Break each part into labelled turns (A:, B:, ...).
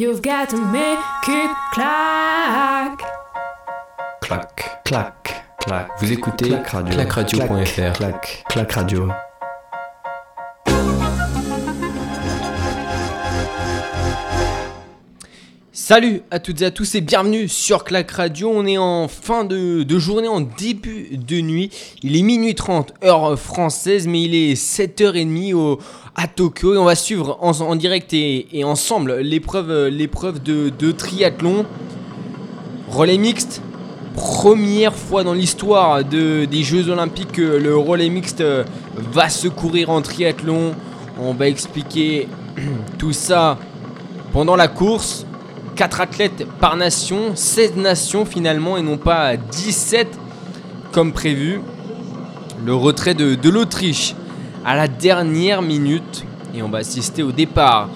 A: You've got to make it clack.
B: Clac,
C: Clac,
B: clac. Vous écoutez
C: Clac Radio.
B: clacradio.fr.
C: clac, clac radio.
D: Salut à toutes et à tous et bienvenue sur Clac Radio. On est en fin de, journée, en début de nuit. Il est minuit 30 heure française, mais il est 7h30 au, à Tokyo. Et on va suivre en, direct et, ensemble l'épreuve de, triathlon. Relais mixte. Première fois dans l'histoire de, des Jeux Olympiques que le relais mixte euh, va se courir en triathlon. On va expliquer tout ça pendant la course. 4 athlètes par nation, 16 nations finalement et non pas 17 comme prévu. Le retrait de, l'Autriche à la dernière minute et on va assister au départ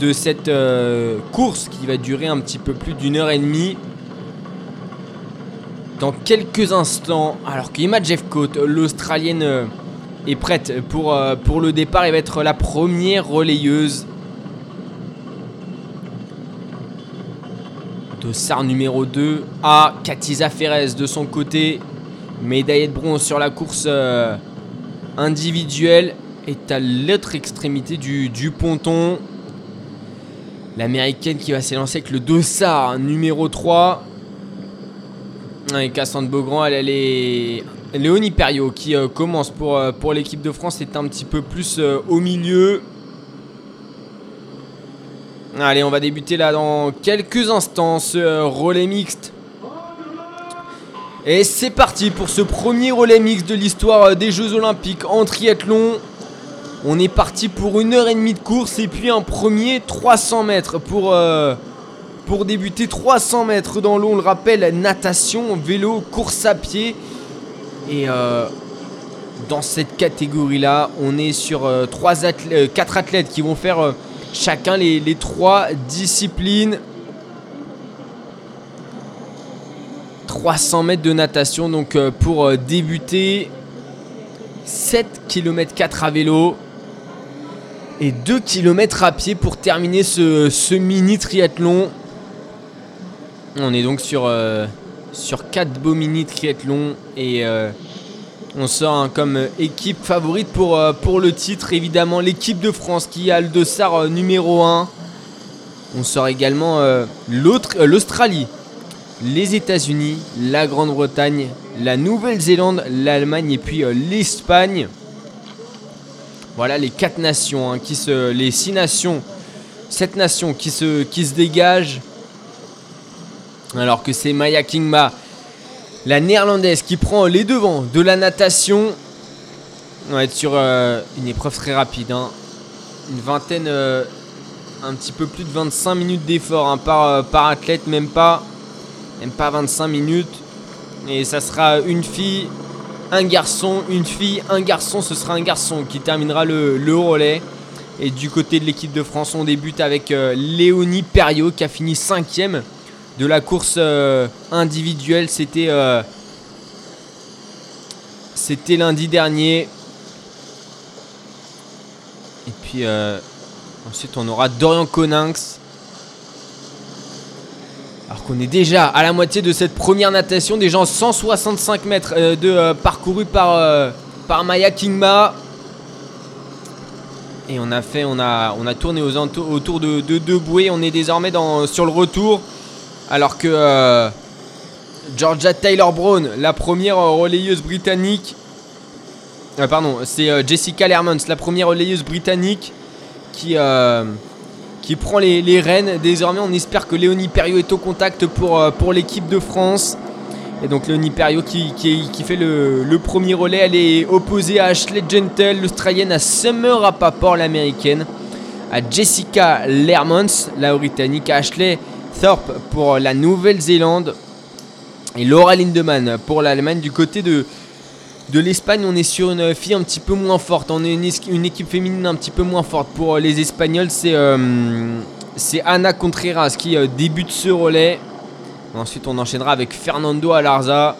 D: de cette euh, course qui va durer un petit peu plus d'une heure et demie. Dans quelques instants, alors qu'Emma Jeffcoat, l'Australienne, euh, est prête pour, euh, pour le départ et va être la première relayeuse Dossard numéro 2 à Katiza Ferez de son côté. Médaillée de bronze sur la course euh, individuelle. Est à l'autre extrémité du, du ponton. L'américaine qui va s'élancer avec le Dossard numéro 3. Et Cassandre Beaugrand, elle, est. Léonie Perriot qui euh, commence pour, euh, pour l'équipe de France est un petit peu plus au milieu. Allez, on va débuter là dans quelques instants ce euh, relais mixte. Et c'est parti pour ce premier relais mixte de l'histoire euh, des Jeux Olympiques en triathlon. On est parti pour une heure et demie de course et puis un premier 300 mètres pour, euh, débuter 300 mètres dans l'eau. On le rappelle, natation, vélo, course à pied. Et dans cette catégorie-là, on est sur 4 athlètes qui vont faire chacun les, les trois disciplines. 300 mètres de natation donc euh, pour euh, débuter 7 km 4 à vélo et 2 km à pied pour terminer ce, mini triathlon on est donc sur, euh, sur 4 beaux mini triathlons et euh, on sort hein, comme euh, équipe favorite pour, euh, pour le titre évidemment l'équipe de France qui a le dossard euh, numéro 1 on sort également l'Australie les États-Unis, la Grande-Bretagne, la Nouvelle-Zélande, l'Allemagne et puis l'Espagne. Voilà les quatre nations, hein, qui se, les six nations, sept nations qui se dégagent. Alors que c'est Maya Kingma, la néerlandaise, qui prend les devants de la natation. On va être sur euh, une épreuve très rapide, hein. une vingtaine, euh, un petit peu plus de 25 minutes d'effort hein, par, euh, par athlète, même pas même pas 25 minutes. Et ça sera une fille, un garçon, une fille, un garçon. Ce sera un garçon qui terminera le, le relais. Et du côté de l'équipe de France, on débute avec Léonie Perriot qui a fini cinquième de la course euh, individuelle. C'était euh, c'était lundi dernier. Et puis euh, ensuite, on aura Dorian Coninx. Alors qu'on est déjà à la moitié de cette première natation, déjà en 165 mètres de parcouru par, par Maya Kingma. Et on a fait, on a, on a tourné aux autour de, de deux bouées. On est désormais dans, sur le retour. Alors que euh, Georgia Taylor Brown, la première euh, relayeuse britannique. euh, pardon, c'est Jessica Lermans, la première relayeuse britannique qui, prend les, les rênes. Désormais, on espère que Léonie Perriot est au contact pour, l'équipe de France. Et donc Léonie Perriot qui, fait le, premier relais. Elle est opposée à Ashley Gentle, l'Australienne, à Summer Rappaport, l'Américaine. À Jessica Lermans, la Britannique. Ashley Thorpe pour la Nouvelle-Zélande. Et Laura Lindemann pour l'Allemagne. Du côté de, l'Espagne, on est sur une fille un petit peu moins forte. On est une, équipe féminine un petit peu moins forte. Pour les Espagnols, c'est euh, Ana Contreras qui euh, débute ce relais. Ensuite, on enchaînera avec Fernando Alarza.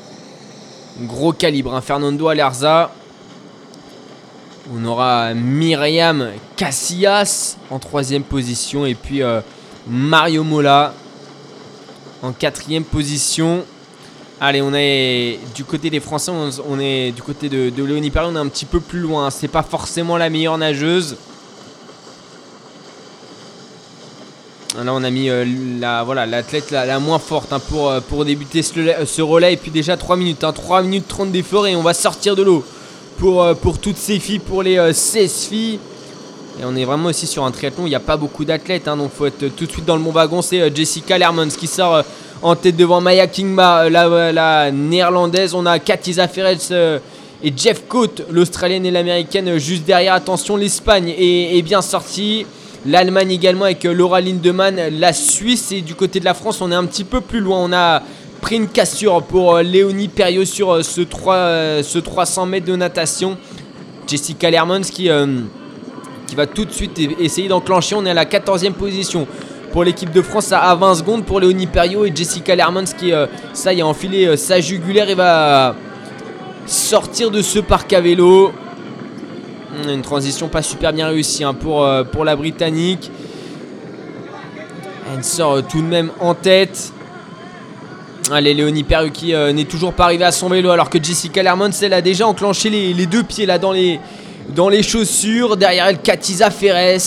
D: Gros calibre, hein, Fernando Alarza. On aura Myriam Casillas en troisième position. Et puis euh, Mario Mola en quatrième position. Allez, on est du côté des Français, on, est du côté de, Léonie Perrier, on est un petit peu plus loin. C'est pas forcément la meilleure nageuse. Là, on a mis euh, la voilà l'athlète la, moins forte hein, pour, euh, pour débuter ce, relais-. Et puis déjà 3 minutes, hein, 3 minutes 30 d'effort et on va sortir de l'eau pour, euh, pour toutes ces filles, pour les euh, 16 filles. Et on est vraiment aussi sur un triathlon, il n'y a pas beaucoup d'athlètes, hein, donc faut être tout de suite dans le bon wagon. C'est euh, Jessica Lermans qui sort euh, en tête devant Maya Kingma, euh, la, la néerlandaise. On a Katiza Ferrez euh, et Jeff Coate, l'australienne et l'américaine, juste derrière. Attention, l'Espagne est, bien sortie. L'Allemagne également avec Laura Lindemann. La Suisse et du côté de la France, on est un petit peu plus loin. On a pris une cassure pour Léonie Perriot sur ce, 3, euh, ce 300 mètres de natation. Jessica Lermans qui. Qui va tout de suite essayer d'enclencher. On est à la 14e position pour l'équipe de France à à 20 secondes pour Léonie Perriot et Jessica Lermans qui, euh, ça y a enfilé euh, sa jugulaire et va sortir de ce parc à vélo. Une transition pas super bien réussie hein, pour, euh, pour la Britannique. Elle sort tout de même en tête. Allez, Léonie Perriot qui n'est toujours pas arrivée à son vélo alors que Jessica Lermans, elle a déjà enclenché les, les deux pieds là dans les, dans les chaussures. Derrière elle, Katiza Ferres.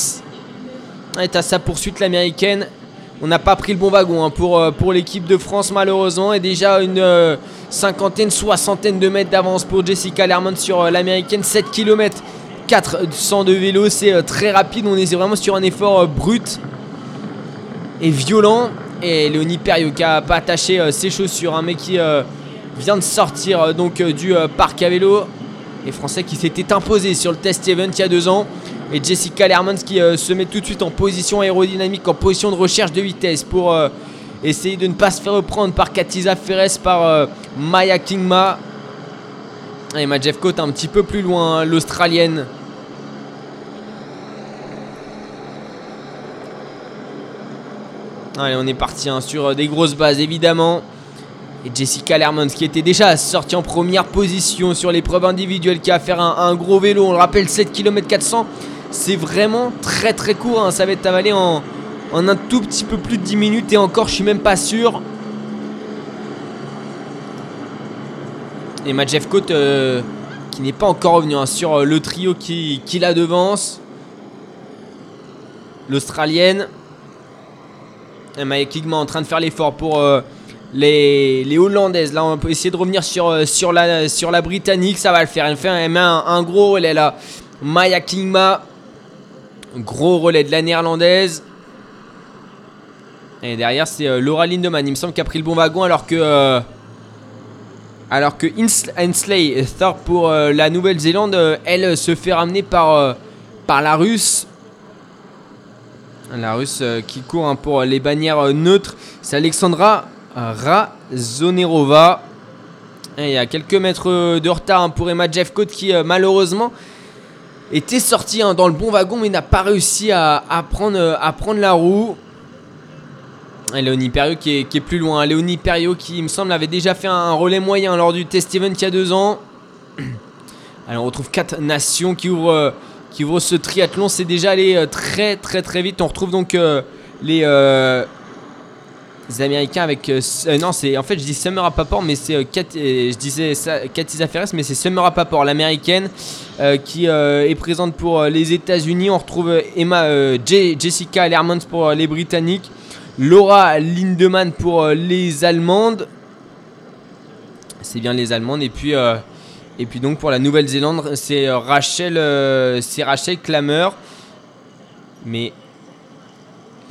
D: Et à sa poursuite l'américaine. On n'a pas pris le bon wagon hein, pour, euh, pour l'équipe de France malheureusement. Et déjà une euh, cinquantaine, soixantaine de mètres d'avance pour Jessica Lermont sur euh, l'américaine. 7 km 400 de vélo, c'est très rapide. On est vraiment sur un effort brut et violent. Et Léonie Perriot qui a pas attaché ses chaussures, hein, mais qui vient de sortir donc du parc à vélo. Les Français qui s'étaient imposés sur le test event il y a deux ans. Et Jessica Lermans qui euh, se met tout de suite en position aérodynamique, en position de recherche de vitesse pour euh, essayer de ne pas se faire reprendre par Katiza Ferres, par euh, Maya Kingma. Et ma Jeff Cote un petit peu plus loin, hein, l'Australienne. Allez, on est parti hein, sur des grosses bases évidemment. Et Jessica Lermans qui était déjà sortie en première position sur l'épreuve individuelle qui a fait un, gros vélo. On le rappelle 7 km 400. C'est vraiment très très court. hein. Ça va être avalé en, un tout petit peu plus de 10 minutes. Et encore, je suis même pas sûr. Et ma Jeff Cote euh, qui n'est pas encore revenu hein, sur euh, le trio qui, la devance. L'Australienne. Maya Kigma en train de faire l'effort pour euh, les, Hollandaises. Là, on peut essayer de revenir sur, euh, la, Britannique. Ça va le faire. Elle, fait, un, gros relais là. Maya Kigma. Gros relais de la Néerlandaise. Et derrière, c'est euh, Laura Lindemann. Il me semble qu'elle a pris le bon wagon alors que. euh, alors que Ainsley Thorpe pour la Nouvelle-Zélande, elle se fait ramener par, la Russe. La Russe qui court hein, pour les bannières neutres, c'est Alexandra Razonerova. Et il y a quelques mètres euh, de retard hein, pour Emma Jeffcoat qui euh, malheureusement était sortie hein, dans le bon wagon mais n'a pas réussi à, euh, prendre la roue. Et Léonie Perriot qui est, plus loin. Léonie Perriot qui, il me semble, avait déjà fait un relais moyen lors du test event il y a deux ans. Alors on retrouve quatre nations qui ouvrent, ce triathlon. C'est déjà allé très très très vite. On retrouve donc les Américains avec... euh, euh, non, c'est en fait je dis Summer Rappaport, mais c'est... euh, euh, je disais ça, Katiza Ferres, mais c'est Summer Rappaport, l'américaine, qui est présente pour les États-Unis. On retrouve Emma, Je- Jessica Lermans pour les Britanniques. Laura Lindemann pour les Allemandes. C'est bien les Allemandes. Et puis, et puis donc pour la Nouvelle-Zélande, c'est Rachel, c'est Rachel Klammer. Mais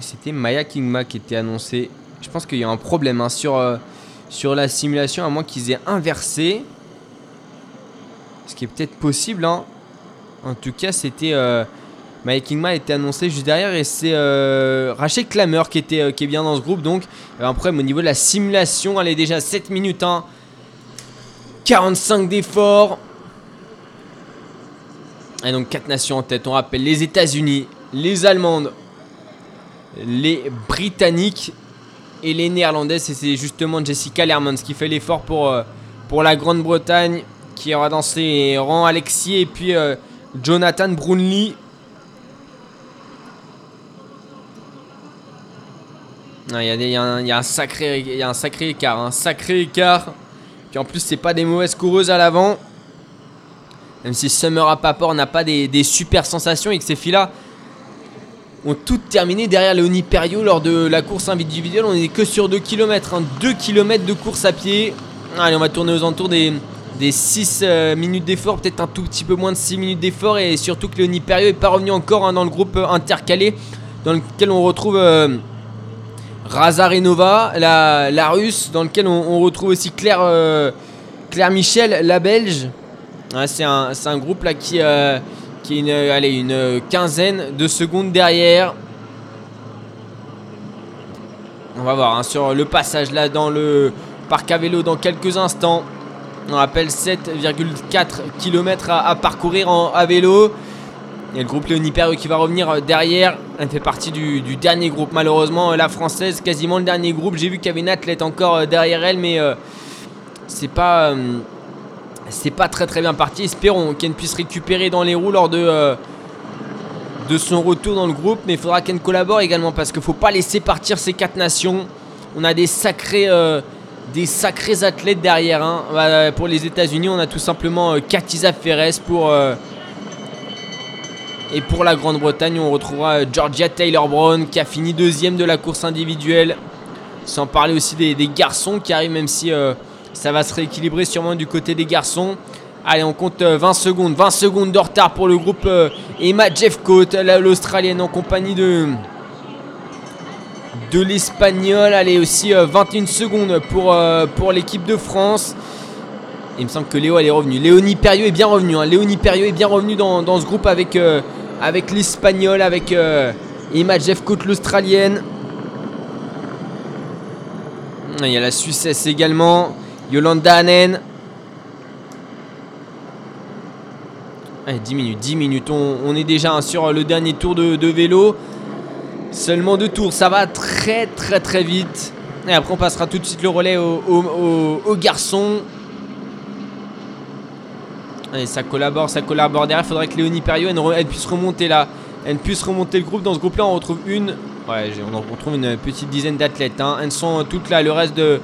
D: c'était Maya Kingma qui était annoncé. Je pense qu'il y a un problème hein, sur, euh, sur la simulation, à moins qu'ils aient inversé. Ce qui est peut-être possible. hein. En tout cas, c'était. euh, Maya Kingma était annoncé juste derrière et c'est euh, Rachel Klammer qui, était, euh, qui est bien dans ce groupe. Donc, il y a un problème au niveau de la simulation. Elle est déjà à 7 minutes. hein. 45 d'efforts. Et donc, 4 nations en tête. On rappelle les États-Unis, les Allemandes, les Britanniques et les Néerlandaises. C'est justement Jessica Lermans qui fait l'effort pour, euh, la Grande-Bretagne qui aura dansé Ran Alexis et puis euh, Jonathan Brownlee. Il y, a un- sacré, écart. Puis en plus, c'est pas des mauvaises coureuses à l'avant. Même si Summer à Papor n'a pas des, des super sensations et que ces filles-là ont toutes terminé derrière Léonie Perriot lors de la course individuelle. On n'est que sur 2 km, 2 km de course à pied. Allez, on va tourner aux entours des, des 6 minutes d'effort, peut-être un tout petit peu moins de 6 minutes d'effort. Et surtout que Léonie Perriot n'est pas revenu encore hein, dans le groupe euh, intercalé dans lequel on retrouve euh, Razarenova, la, la russe, dans lequel on, retrouve aussi Claire, euh, Claire Michel, la belge. C'est un, un groupe là qui, euh, qui est une, euh, une quinzaine de secondes derrière. On va voir hein, sur le passage là dans le parc à vélo dans quelques instants. On rappelle 7,4 km à, parcourir en, à vélo. Il y a le groupe Léonie Perriot qui va revenir euh, derrière. Elle fait partie du, dernier groupe. Malheureusement, euh, la française, quasiment le dernier groupe. J'ai vu qu'il y avait une athlète encore euh, derrière elle, mais euh, c'est pas, euh, c'est pas très très bien parti. Espérons qu'elle puisse récupérer dans les roues lors de, euh, de son retour dans le groupe. Mais il faudra qu'elle collabore également parce qu'il faut pas laisser partir ces quatre nations. On a des sacrés, euh, des sacrés athlètes derrière. hein. Bah, pour les États-Unis, on a tout simplement euh, Katiza Ferres pour. euh, et pour la Grande-Bretagne, on retrouvera euh, Georgia Taylor Brown qui a fini deuxième de la course individuelle. Sans parler aussi des, garçons qui arrivent, même si euh, ça va se rééquilibrer sûrement du côté des garçons. Allez, on compte euh, 20 secondes. 20 secondes de retard pour le groupe euh, Emma Jeffcoat, la- l'Australienne en compagnie de, de l'Espagnol. Allez, aussi euh, 21 secondes pour, euh, pour l'équipe de France. Il me semble que Léo est revenue. Léonie Perriot est bien revenue. hein. Léonie est bien revenue dans, dans ce groupe avec, euh, avec l'Espagnol, avec euh, Emma Jeffcoat, l'Australienne. Il y a la Suissesse également. Yolanda Hanen. Allez, 10 minutes, 10 minutes. On, est déjà sur le dernier tour de, vélo. Seulement deux tours, ça va très très très vite. Et après on passera tout de suite le relais aux au, au- aux garçons. Allez, ça collabore, ça collabore derrière. Il faudrait que Léonie Perriot elle, puisse remonter là. Elle puisse remonter le groupe. Dans ce groupe-là, on retrouve une. Ouais, on retrouve une petite dizaine d'athlètes. hein. Elles sont toutes là. Le reste de,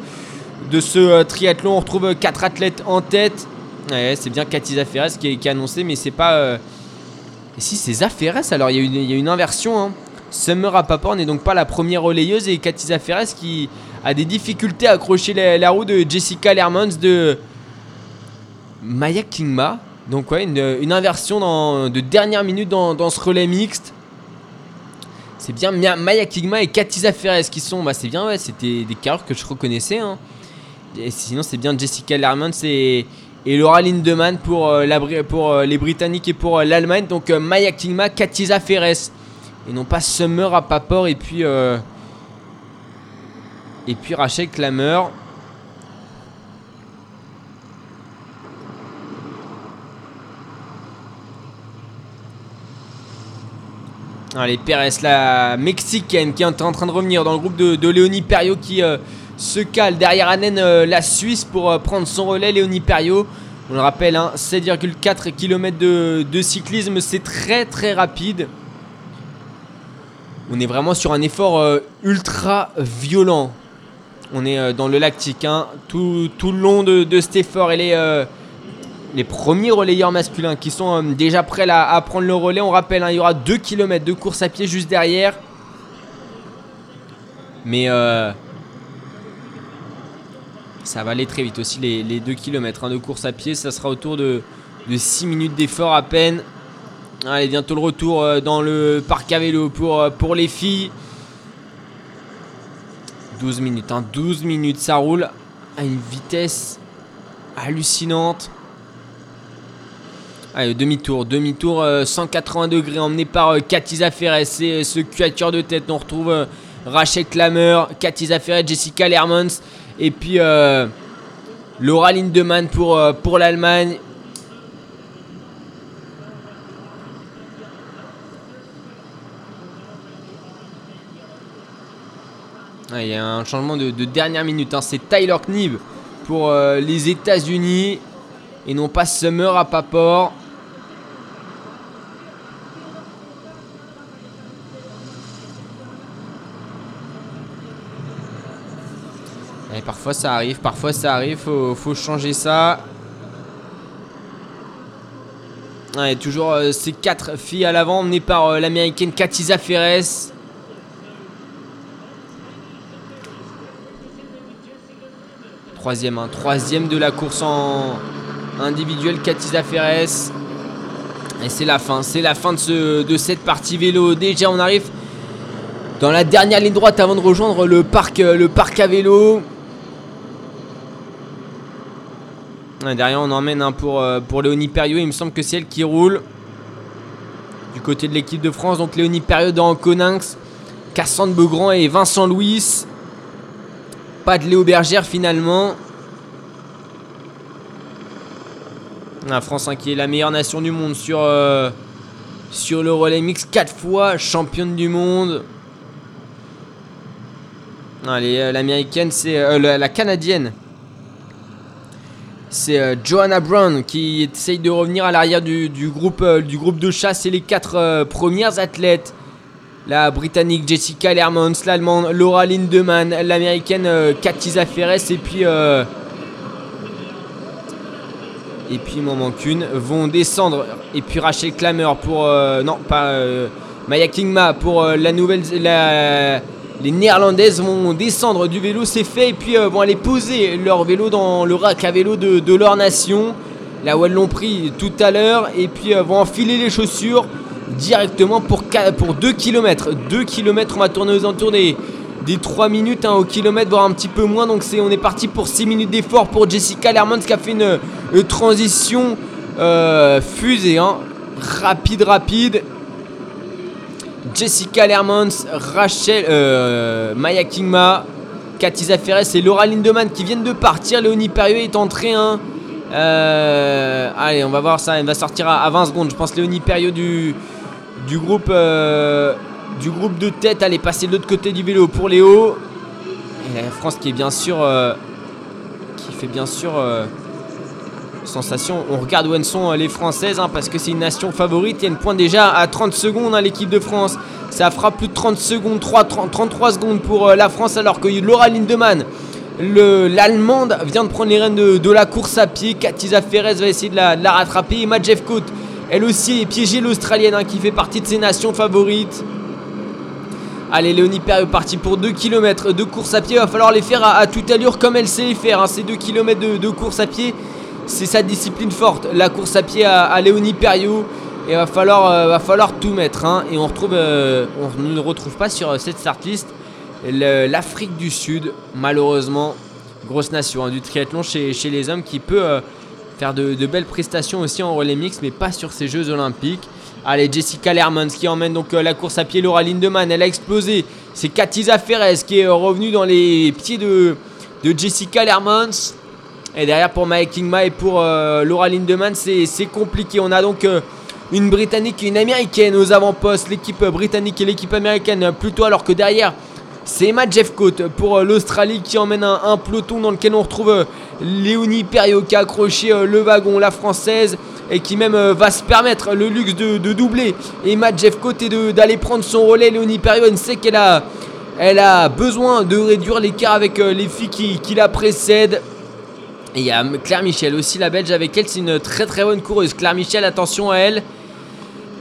D: de ce euh, triathlon, on retrouve 4 athlètes en tête. C'est bien Katiza Ferres qui est, qui est annoncé, mais c'est pas. euh, si c'est Zaferes, alors il y, a une- inversion. Hein. Summer Rapaport n'est donc pas la première relayeuse et Katiza Ferres qui a des difficultés à accrocher la, roue de Jessica Lermans de Maya Kingma. Donc ouais, une, inversion de dernière minute dans, ce relais mixte. C'est bien Maya Kingma et Katiza Ferres qui sont. Bah c'est bien, ouais, c'était des carrures que je reconnaissais. hein. Sinon, c'est bien Jessica Lermans et, Laura Lindemann pour, euh, euh, les Britanniques et pour euh, l'Allemagne. Donc Maya Kingma, Katiza Ferres. Et non pas Summer à Papor et puis. et puis Rachel Klammer. Allez, Perez, la mexicaine qui est en train de revenir dans le groupe de, de Léonie Perriot qui se cale derrière Annen, euh, la Suisse, pour euh, prendre son relais. Léonie Perriot, on le rappelle, hein, 7,4 km de, de cyclisme, c'est très très rapide. On est vraiment sur un effort euh, ultra violent. On est dans le lactique, hein, tout, le long de, de cet effort. Et les, premiers relayeurs masculins qui sont déjà prêts à prendre le relais. On rappelle, hein, il y aura 2 km de course à pied juste derrière. Mais ça va aller très vite aussi, les, les 2 km de course à pied. Ça sera autour de, de 6 minutes d'effort à peine. Allez, bientôt le retour euh, dans le parc à vélo pour, euh, les filles. 12 minutes, hein, 12 minutes, ça roule à une vitesse hallucinante. Allez, demi-tour, demi-tour, euh, 180 degrés, emmené par euh, Katiza Ferres. C'est euh, ce quatuor de tête. On retrouve euh, Rachel Klammer, Katiza Ferres, Jessica Lermans. Et puis euh, Laura Lindemann pour, euh, pour l'Allemagne. Il y a un changement de, de dernière minute. hein. C'est Tyler Knibb pour euh, les États-Unis et non pas Summer à Paport. Parfois ça arrive, parfois ça arrive, faut, faut changer ça. Ouais, toujours euh, ces quatre filles à l'avant, emmenées par euh, l'américaine Katiza Ferres. Troisième, hein, troisième de la course en individuelle, Katiza Ferres. Et c'est la fin, c'est la fin de, ce, de cette partie vélo. Déjà, on arrive dans la dernière ligne droite avant de rejoindre le parc, euh, le parc à vélo. Ouais, derrière, on emmène un pour, euh, pour Léonie Perriot. Il me semble que c'est elle qui roule. Du côté de l'équipe de France. Donc Léonie Perriot dans Coninx. Cassandre Beaugrand et Vincent Louis. Pas de Léo Bergère finalement. La France hein, qui est la meilleure nation du monde sur, euh, sur le relais mix. 4 fois championne du monde. Allez, euh, l'américaine, c'est euh, la canadienne. C'est euh, Johanna Brown qui essaye de revenir à l'arrière du, euh, groupe de chasse. C'est les quatre euh, premières athlètes. La britannique Jessica Lermans, l'allemande Laura Lindemann, l'américaine Katiza Ferres et puis et puis il m'en manque une vont descendre et puis Rachel Klammer pour non pas Maya Klingma pour la nouvelle la- les néerlandaises vont descendre du vélo c'est fait et puis euh, vont aller poser leur vélo dans le rack à vélo de, leur nation. Là où elles l'ont pris tout à l'heure et puis euh, vont enfiler les chaussures directement pour, qua- pour 2 km 2 km on va tourner aux alentours des, des 3 minutes hein, au kilomètre voire un petit peu moins. Donc on est parti pour 6 minutes d'effort pour Jessica Lermans qui a fait une, une transition euh, fusée hein. rapide rapide Jessica Lermans, Rachel, euh, Maya Kingma, Katiza Ferres et Laura Lindemann qui viennent de partir. Léonie Perrieux est entrée. Hein. Euh, allez, on va voir ça. Elle va sortir à, à 20 secondes. Je pense Léonie Perrieux du, groupe, euh, du groupe de tête. Elle est passée de l'autre côté du vélo pour Léo. Et la France qui est bien sûr. qui fait bien sûr. Sensation. On regarde où elles sont euh, les Françaises hein, parce que c'est une nation favorite. Il y a une pointe déjà à 30 secondes hein, l'équipe de France. Ça fera plus de 30 secondes, 3, 30, 33 secondes pour euh, la France alors que Laura Lindemann, le- l'Allemande, vient de prendre les rênes de, la course à pied. Katiza Ferres va essayer de la, rattraper. Emma Jeffcoat, elle aussi est piégée l'Australienne hein, qui fait partie de ses nations favorites. Allez, Léonie Perrieux parti pour 2 km de course à pied. Il va falloir les faire à, toute allure comme elle sait les faire. hein. Ces 2 km de course à pied, c'est sa discipline forte. La course à pied à, à Léonie Perriot. Et va falloir, euh, va falloir tout mettre. hein. Et on euh, ne retrouve pas sur euh, cette start list l'Afrique du Sud, malheureusement. Grosse nation hein, du triathlon chez, les hommes qui peut faire de, belles prestations aussi en relais mix, mais pas sur ces Jeux Olympiques. Allez, Jessica Lermans qui emmène donc la course à pied. Laura Lindemann, elle a explosé. C'est Katiza Ferres qui est revenue dans les pieds de, de Jessica Lermans. Et derrière pour Mike Kingma et pour euh, Laura Lindemann, c'est compliqué. On a donc euh, une Britannique et une Américaine aux avant-postes. L'équipe britannique et l'équipe américaine plutôt, alors que derrière, c'est Emma Jeffcoat pour euh, l'Australie qui emmène un, un peloton dans lequel on retrouve Léonie Perriot qui a accroché le wagon, la française, et qui même va se permettre le luxe de, de doubler Emma Jeffcoat et d'aller prendre son relais. Léonie Perriot, elle sait qu'elle a, elle a besoin de réduire l'écart avec les filles qui, qui la précèdent. Et il y a Claire Michel aussi, la belge avec elle, c'est une très très bonne coureuse. Claire Michel, attention à elle.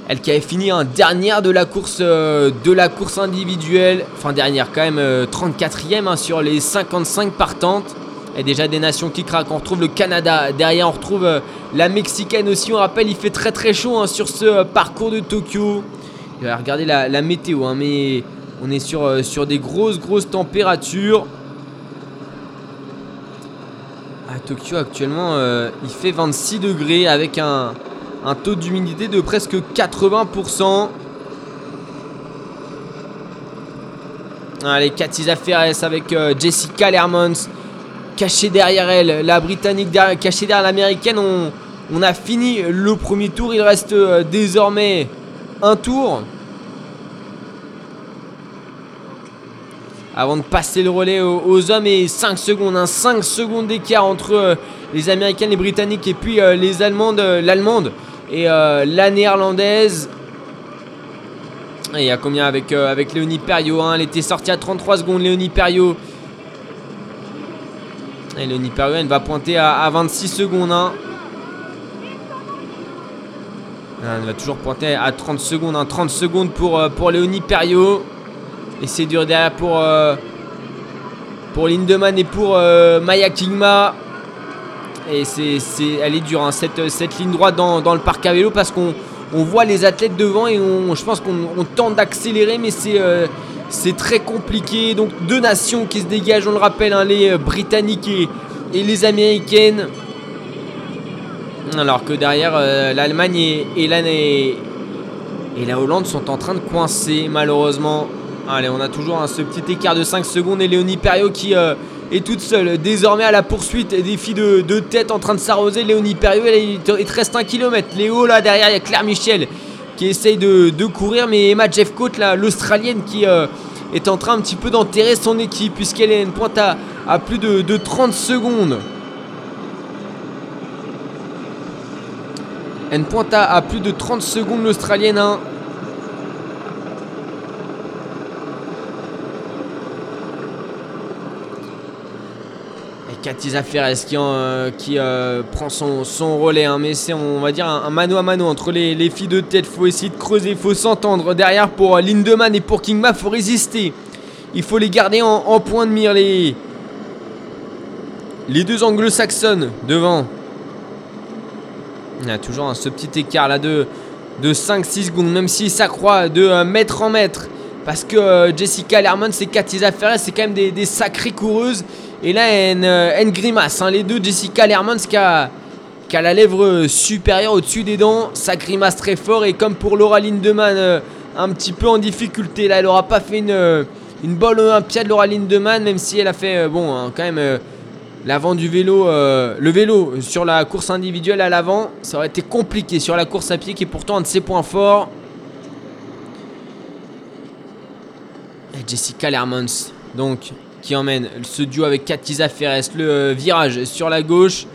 D: Elle qui avait fini en dernière de la course, euh, de la course individuelle. Enfin dernière quand même, euh, 34e hein, sur les 55 partantes. Et déjà des nations qui craquent. On retrouve le Canada. Derrière on retrouve euh, la Mexicaine aussi. On rappelle, il fait très très chaud hein, sur ce euh, parcours de Tokyo. Regardez la, météo, hein, mais on est euh, sur des grosses grosses températures. Tokyo actuellement, euh, il fait 26 degrés avec un, un taux d'humidité de presque 80%. Allez, Katiza Ferres avec euh, Jessica Lermans cachée derrière elle, la britannique derrière- cachée derrière l'américaine. On, on a fini le premier tour, il reste euh, désormais un tour. Avant de passer le relais aux, hommes et 5 secondes, hein, 5 secondes d'écart entre euh, les américaines, les britanniques et puis euh, les allemandes, euh, l'allemande et la néerlandaise. Il y a combien avec, avec Léonie Perriot hein, Elle était sortie à 33 secondes, Léonie Perriot. Et Léonie Perriot, elle va pointer à, à 26 secondes. hein. Elle va toujours pointer à 30 secondes. hein. 30 secondes pour, pour Léonie Perriot. Et c'est dur derrière pour, euh, pour Lindemann et pour euh, Maya Kingma. Et c'est, elle est dure, hein, cette, cette ligne droite dans, dans le parc à vélo parce qu'on on voit les athlètes devant et on, je pense qu'on on tente d'accélérer, mais c'est, euh, c'est très compliqué. Donc deux nations qui se dégagent, on le rappelle, hein, les Britanniques et, les Américaines. Alors que derrière, l'Allemagne et, et, la, et, et la Hollande sont en train de coincer, malheureusement. Allez, on a toujours ce petit écart de 5 secondes et Léonie Perriot qui euh, est toute seule, désormais à la poursuite des filles de, tête en train de s'arroser. Léonie Perriot, elle, il te reste un kilomètre. Léo, là, derrière, il y a Claire Michel qui essaye de, courir, mais Emma Jeffcoat, là, l'Australienne, qui euh, est en train un petit peu d'enterrer son équipe, puisqu'elle est une pointe à, plus de, de 30 secondes. Elle pointe à, à plus de 30 secondes, l'Australienne. hein. Katiza Ferres euh, qui euh, prend son, relais. hein. Mais c'est, on va dire, un, mano à mano entre les, les filles de tête. faut essayer de creuser, faut s'entendre. Derrière, pour euh, Lindemann et pour Kingma, faut résister. Il faut les garder en, point de mire, les, deux anglo-saxonnes devant. Il y a toujours ce petit écart là de, de 5-6 secondes, même s'il s'accroît de euh, mètre en mètre. Parce que Jessica Lerman et Katiza Ferres, c'est quand même des, des sacrées coureuses. Et là, elle, euh, grimace. hein. Les deux, Jessica Lerman, qui a, la lèvre supérieure au-dessus des dents, ça grimace très fort. Et comme pour Laura Lindemann, euh, un petit peu en difficulté. Là, elle aura pas fait une, euh, une bonne Olympiade, Laura Lindemann, même si elle a fait, bon, hein, quand même. L'avant du vélo, le vélo sur la course individuelle à l'avant, ça aurait été compliqué sur la course à pied qui est pourtant un de ses points forts. Jessica Lermans, donc, qui emmène ce duo avec Katiza Ferres, le euh, virage sur la gauche.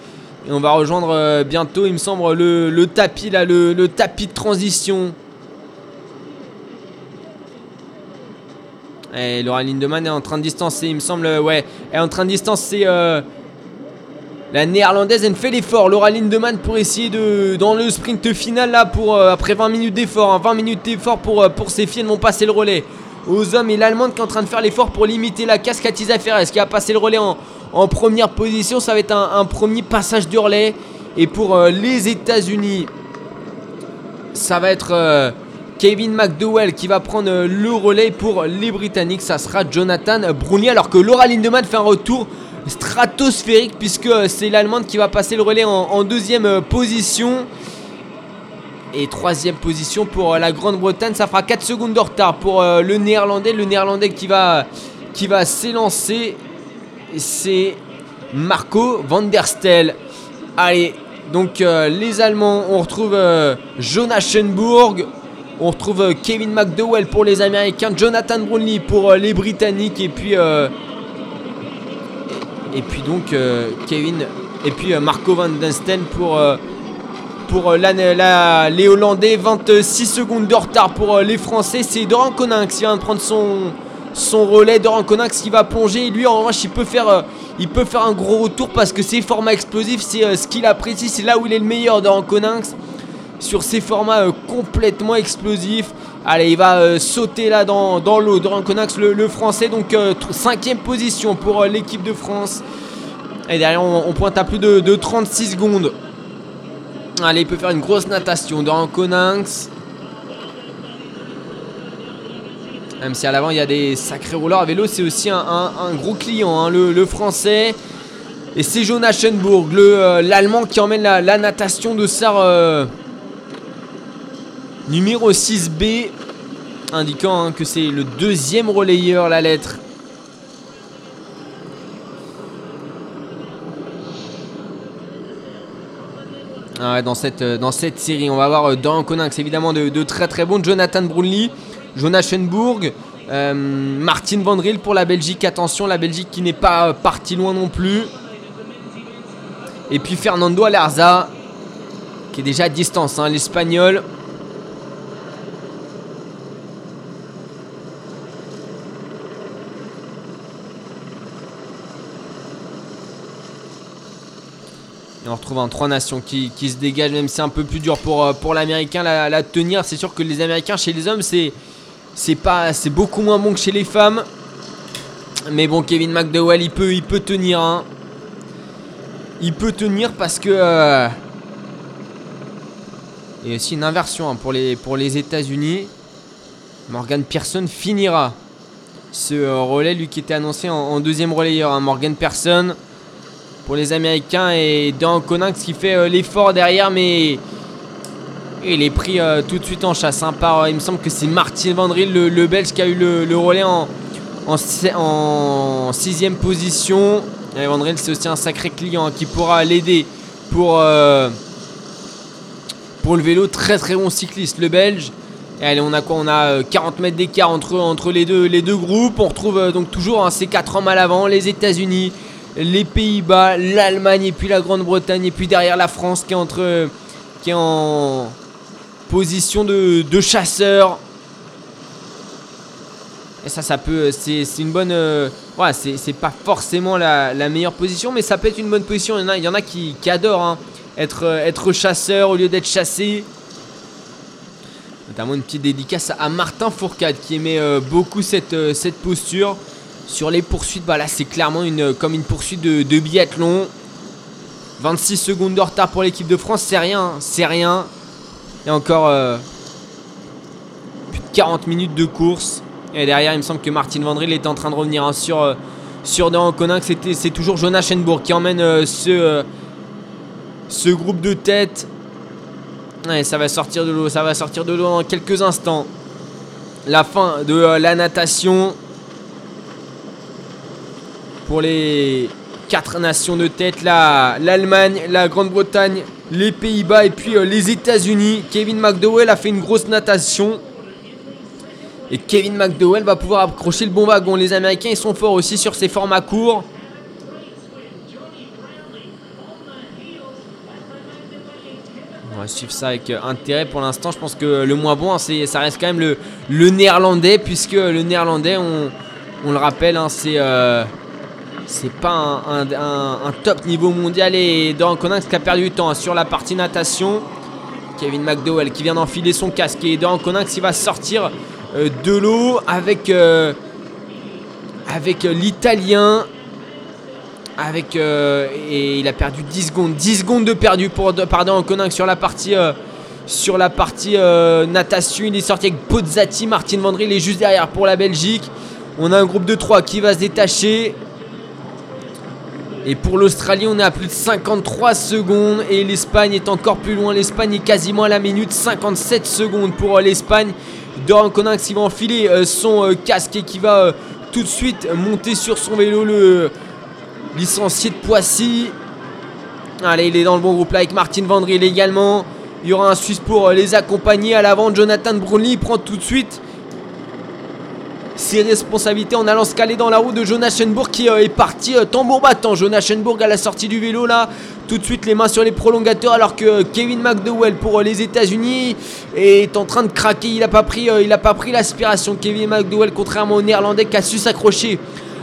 D: Et on va rejoindre euh, bientôt, il me semble, le, tapis là, le, tapis de transition. Et Laura Lindemann est en train de distancer, il me semble, euh, ouais, elle est en train de distancer la néerlandaise. Elle fait l'effort, Laura Lindemann, pour essayer de, dans le sprint final, là, pour, après 20 minutes d'effort, hein, 20 minutes d'effort pour, euh, pour filles, elles vont passer le relais aux hommes. Et l'Allemande qui est en train de faire l'effort pour limiter la casse, Katiza Ferres, qui a passé le relais en, première position. Ça va être un, premier passage de relais. Et pour euh, les États-Unis, ça va être euh, Kevin McDowell qui va prendre euh, le relais pour les Britanniques. Ça sera Jonathan Bruni. Alors que Laura Lindemann fait un retour stratosphérique puisque c'est l'Allemande qui va passer le relais en, deuxième position. Et troisième position pour euh, la Grande-Bretagne. Ça fera 4 secondes de retard pour euh, le Néerlandais. Le Néerlandais qui va, s'élancer. C'est Marco van der Stel. Allez, donc euh, les Allemands, on retrouve Jonas Schenburg, on retrouve Kevin McDowell pour les Américains, Jonathan Brownlee pour les Britanniques, et puis et puis donc Kevin et puis Marco van den Steen pour pour les Hollandais, 26 secondes de retard pour euh, les Français. C'est Doran Coninx qui vient de prendre son, relais. Doran Coninx qui va plonger. Lui, en revanche, il peut faire, euh, il peut faire un gros retour parce que ses formats explosifs, c'est euh, ce qu'il apprécie. C'est là où il est le meilleur, Doran Coninx. Sur ces formats complètement explosifs. Allez, il va sauter là dans, l'eau. Doran Coninx, le, français. Donc, euh, cinquième position pour l'équipe de France. Et derrière, on, pointe à plus de 36 secondes. Allez, il peut faire une grosse natation dans Coninx. Même si à l'avant il y a des sacrés rouleurs à vélo, c'est aussi un, gros client, hein, le, français. Et c'est Jonas Schenburg, le, euh, l'allemand qui emmène la, la natation de Sar euh, numéro 6B, indiquant hein, que c'est le deuxième relayeur, la lettre. Ah dans, cette, euh, dans cette série, on va avoir euh, Dan Coninx, évidemment de, très très bons. Jonathan Brownlee, Jonas Schenburg, euh, Martin Van pour la Belgique. Attention, la Belgique qui n'est pas euh, partie loin non plus. Et puis Fernando Alarza, qui est déjà à distance, hein, l'Espagnol. On retrouve un 3 nations qui, qui se dégage, même si c'est un peu plus dur pour, euh, pour l'américain la, tenir. C'est sûr que les américains chez les hommes, c'est c'est pas c'est beaucoup moins bon que chez les femmes. Mais bon, Kevin McDowell, il peut, il peut tenir. hein. Il peut tenir parce que. euh, Et aussi une inversion hein, pour les, pour les États-Unis. Morgan Pearson finira ce euh, relais, lui qui était annoncé en, en deuxième relayeur. hein. Morgan Pearson pour les Américains et Dan Coninx qui fait euh, l'effort derrière, mais il est pris euh, tout de suite en chasse hein, euh, il me semble que c'est Martin Vandril, le, le Belge, qui a eu le, relais en, en, si- en sixième position. Et Vandril, c'est aussi un sacré client hein, qui pourra l'aider pour, pour le vélo. Très très bon cycliste, le Belge. Et allez, on a quoi? On a euh, 40 mètres d'écart entre, entre les, deux, les deux groupes. On retrouve donc toujours hein, ces 4 hommes à l'avant les États-Unis, les Pays-Bas, l'Allemagne et puis la Grande-Bretagne. Et puis derrière la France qui est, entre, qui est en position de, chasseur. Et ça, ça peut. C'est une bonne. euh, voilà, c'est pas forcément la, meilleure position, mais ça peut être une bonne position. Il y en a, qui adorent hein, être, euh, être chasseur au lieu d'être chassé. Notamment une petite dédicace à Martin Fourcade qui aimait euh, beaucoup cette, euh, cette posture. Sur les poursuites, bah là c'est clairement une, comme une poursuite de, de biathlon. 26 secondes de retard pour l'équipe de France, c'est rien, hein, c'est rien. Et encore euh, plus de 40 minutes de course. Et derrière, il me semble que Martin Vandril est en train de revenir hein, sur, euh, sur C'est toujours Jonas Schenbourg qui emmène euh, ce, euh, groupe de tête. Ça va sortir de l'eau, ça va sortir de l'eau dans quelques instants. La fin de euh, la natation pour les quatre nations de tête l'Allemagne, la Grande-Bretagne, les Pays-Bas et puis euh, les États-Unis. Kevin McDowell a fait une grosse natation. Et Kevin McDowell va pouvoir accrocher le bon wagon. Les Américains ils sont forts aussi sur ces formats courts. On va suivre ça avec euh, intérêt pour l'instant. Je pense que le moins bon, hein, c'est, ça reste quand même le, le néerlandais, puisque le néerlandais, on, on le rappelle, hein, c'est, euh, c'est pas un, top niveau mondial. Et Doran Coninx qui a perdu du temps sur la partie natation. Kevin McDowell qui vient d'enfiler son casque. Et Doran Coninx, il va sortir euh, de l'eau avec, euh, avec euh, l'italien. Avec et il a perdu 10 secondes 10 secondes de perdu pour pardon Coninck sur la partie sur la partie natation il est sorti avec Pozzati Martin Vandril est juste derrière pour la Belgique on a un groupe de 3 qui va se détacher et pour l'Australie on est à plus de 53 secondes et l'Espagne est encore plus loin l'Espagne est quasiment à la minute 57 secondes pour euh, l'Espagne Doran Coninck qui va enfiler euh, son euh, casque et qui va tout de suite monter sur son vélo le licencié de Poissy. Allez, il est dans le bon groupe là avec Martin Vandril également. Il y aura un Suisse pour les accompagner. À l'avant, Jonathan Brownlee prend tout de suite ses responsabilités en allant se caler dans la roue de Jonas Schenbourg qui euh, est parti euh, tambour battant. Jonas Schenbourg à la sortie du vélo là, tout de suite les mains sur les prolongateurs alors que euh, Kevin McDowell pour les États-Unis est en train de craquer. Il n'a pas pris, l'aspiration. Kevin McDowell contrairement au Néerlandais qui a su s'accrocher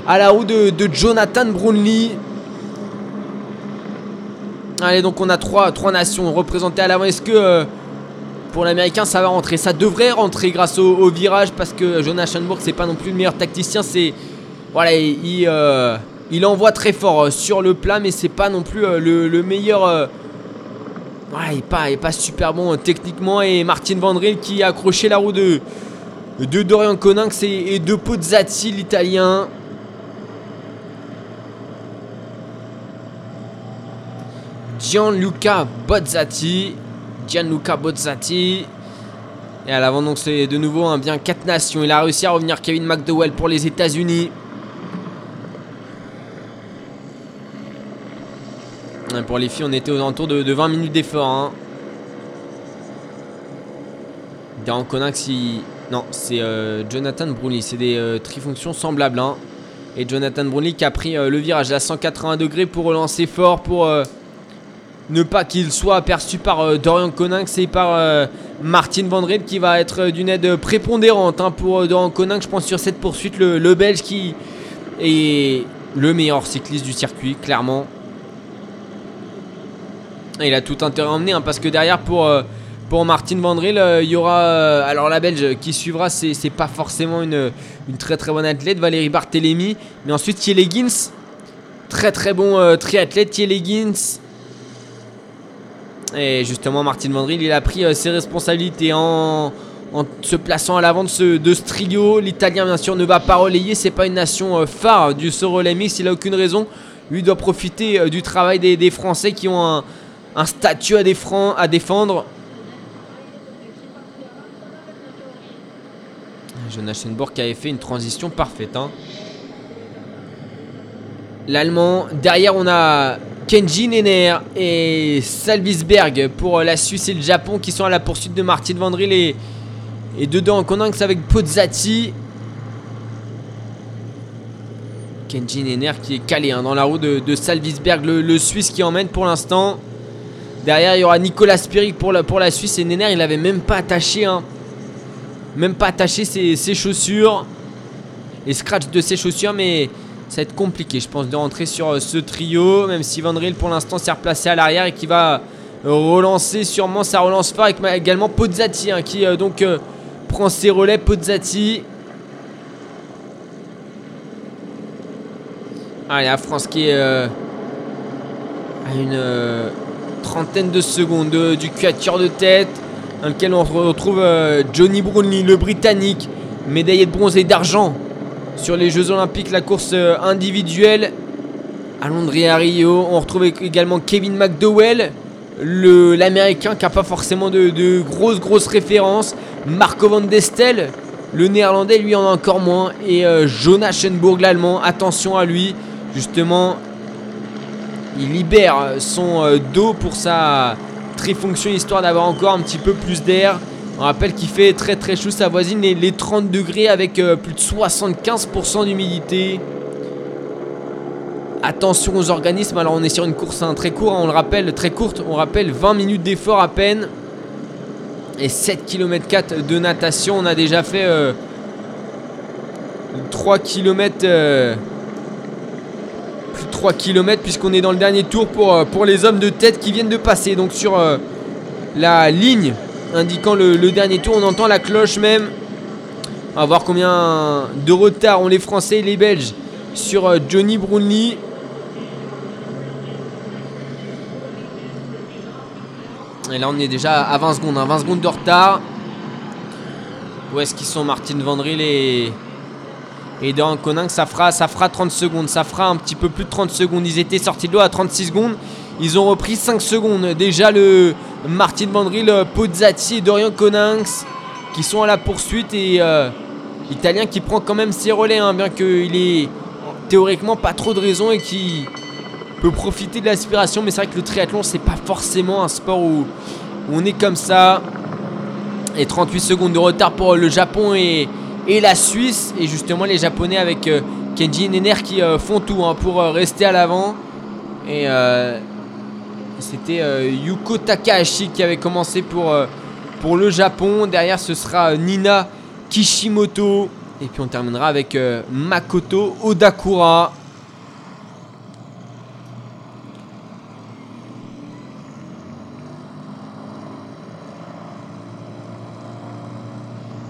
D: à la roue de, Jonathan Brownlee. Allez, donc on a trois, nations représentées à l'avant. Est-ce que pour l'américain ça va rentrer Ça devrait rentrer grâce au, virage parce que Jonas Schenbourg c'est pas non plus le meilleur tacticien. C'est voilà, il, il, euh, envoie très fort euh, sur le plat, mais c'est pas non plus euh, le, le meilleur. il est pas, pas super bon techniquement. Et Martin Vandril qui a accroché la roue de, de Dorian Coninx et, et de Pozzati, l'italien. Gianluca Bozzati. Gianluca Bozzati. Et à l'avant, donc, c'est de nouveau un bien 4 nations. Il a réussi à revenir Kevin McDowell pour les États-Unis. Pour les filles, on était aux alentours de, de 20 minutes d'effort. Hein. Darren il- non, c'est euh, Jonathan Brownlee. C'est des euh, trifonctions semblables. hein. Et Jonathan Brownlee qui a pris euh, le virage à 180 degrés pour relancer fort, pour ne pas qu'il soit aperçu par euh, Dorian Coninx et par euh, Martin Vandril qui va être euh, d'une aide prépondérante hein, pour Dorian Coninx. Je pense sur cette poursuite, le, Belge qui est le meilleur cycliste du circuit, clairement. Il a tout intérêt à emmener hein, parce que derrière pour, pour Martin Vandril, il y aura. alors la Belge qui suivra, c'est pas forcément une, très très bonne athlète, Valérie Barthélémy. Mais ensuite Thierry Leggins, très très bon triathlète Thierry Leggins. Et justement Martin Vandril, il a pris euh, ses responsabilités en, se plaçant à l'avant de ce, trio. L'Italien bien sûr ne va pas relayer, c'est pas une nation euh, phare du ce mix, il a aucune raison. Lui doit profiter euh, du travail des, Français qui ont un, statut à, défendre. Jonas Schenborg qui avait fait une transition parfaite. hein. L'Allemand. Derrière, on a Kenji Nenner et Salvisberg pour la Suisse et le Japon qui sont à la poursuite de Martin Vandril et, et dedans, Konanx avec Pozzati. Kenji Nenner qui est calé hein, dans la roue de, de Salvisberg, le, Suisse qui emmène pour l'instant. Derrière, il y aura Nicolas Spirig pour la, Suisse et Nenner, il avait même pas attaché, hein, même pas attaché ses, ses chaussures, les scratchs de ses chaussures, mais ça va être compliqué, je pense, de rentrer sur euh, ce trio, même si Van Driel pour l'instant s'est replacé à l'arrière et qui va relancer sûrement sa relance phare avec également Pozzati hein, qui euh, donc euh, prend ses relais. Pozzati. Allez, la France qui est euh, à une euh, trentaine de secondes de- du quatuor de tête, dans lequel on retrouve euh, Johnny Brownlee, le Britannique, médaillé de bronze et d'argent sur les Jeux Olympiques, la course euh, individuelle. À Rio, on retrouve également Kevin McDowell, l'américain qui n'a pas forcément de, de grosses, grosses références. Marco van Destel, le néerlandais, lui en a encore moins. Et euh, Jonas Schenburg, l'allemand, attention à lui. Justement, il libère son euh, dos pour sa trifonction histoire d'avoir encore un petit peu plus d'air. On rappelle qu'il fait très très chaud, ça voisine les, les 30 degrés avec euh, plus de 75% d'humidité. Attention aux organismes, alors on est sur une course hein, très courte, hein, on le rappelle, très courte, on rappelle 20 minutes d'effort à peine. Et 7 km 4 de natation, on a déjà fait euh, 3 km plus de 3 km puisqu'on est dans le dernier tour pour, euh, les hommes de tête qui viennent de passer. Donc sur euh, la ligne indiquant le, dernier tour, on entend la cloche même. On va voir combien de retard ont les Français et les Belges sur euh, Johnny Brownlee. Et là on est déjà à 20 secondes, hein, 20 secondes de retard. Où est-ce qu'ils sont Martin Vandril et, et dans Coninck, ça fera, ça fera 30 secondes. Ça fera un petit peu plus de 30 secondes. Ils étaient sortis de l'eau à 36 secondes. Ils ont repris 5 secondes. Déjà le Martin Vandril, Pozzati et Dorian Coninx qui sont à la poursuite. Et euh, l'Italien qui prend quand même ses relais, hein, bien qu'il ait théoriquement pas trop de raison et qui peut profiter de l'aspiration. Mais c'est vrai que le triathlon, c'est pas forcément un sport où, on est comme ça. Et 38 secondes de retard pour le Japon et, la Suisse. Et justement, les Japonais avec euh, Kenji et qui euh, font tout hein, pour euh, rester à l'avant. Et euh, c'était euh, Yuko Takahashi qui avait commencé pour, euh, le Japon. Derrière, ce sera euh, Nina Kishimoto. Et puis on terminera avec Makoto Odakura.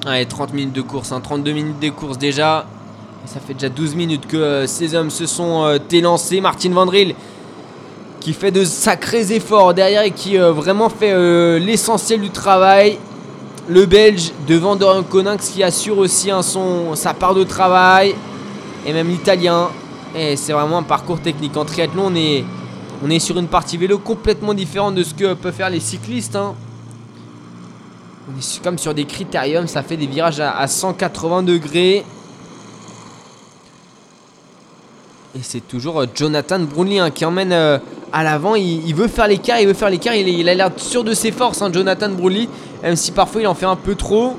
D: Ouais, 30 minutes de course, hein, 32 minutes de course déjà. Ça fait déjà 12 minutes que ces hommes se sont élancés. Martin Vandril qui fait de sacrés efforts derrière et qui euh, vraiment fait euh, l'essentiel du travail. Le Belge devant Dorian Coninx qui assure aussi hein, son, sa part de travail. Et même l'Italien. Et c'est vraiment un parcours technique. En triathlon, on est, on est sur une partie vélo complètement différente de ce que peuvent faire les cyclistes. hein. On est comme sur des critériums, ça fait des virages à, à 180 degrés. Et c'est toujours euh, Jonathan Brownlee hein, qui emmène euh, à l'avant. Il, veut faire l'écart, il veut faire l'écart. Il, il a l'air sûr de ses forces, hein, Jonathan Brownlee. Même si parfois il en fait un peu trop.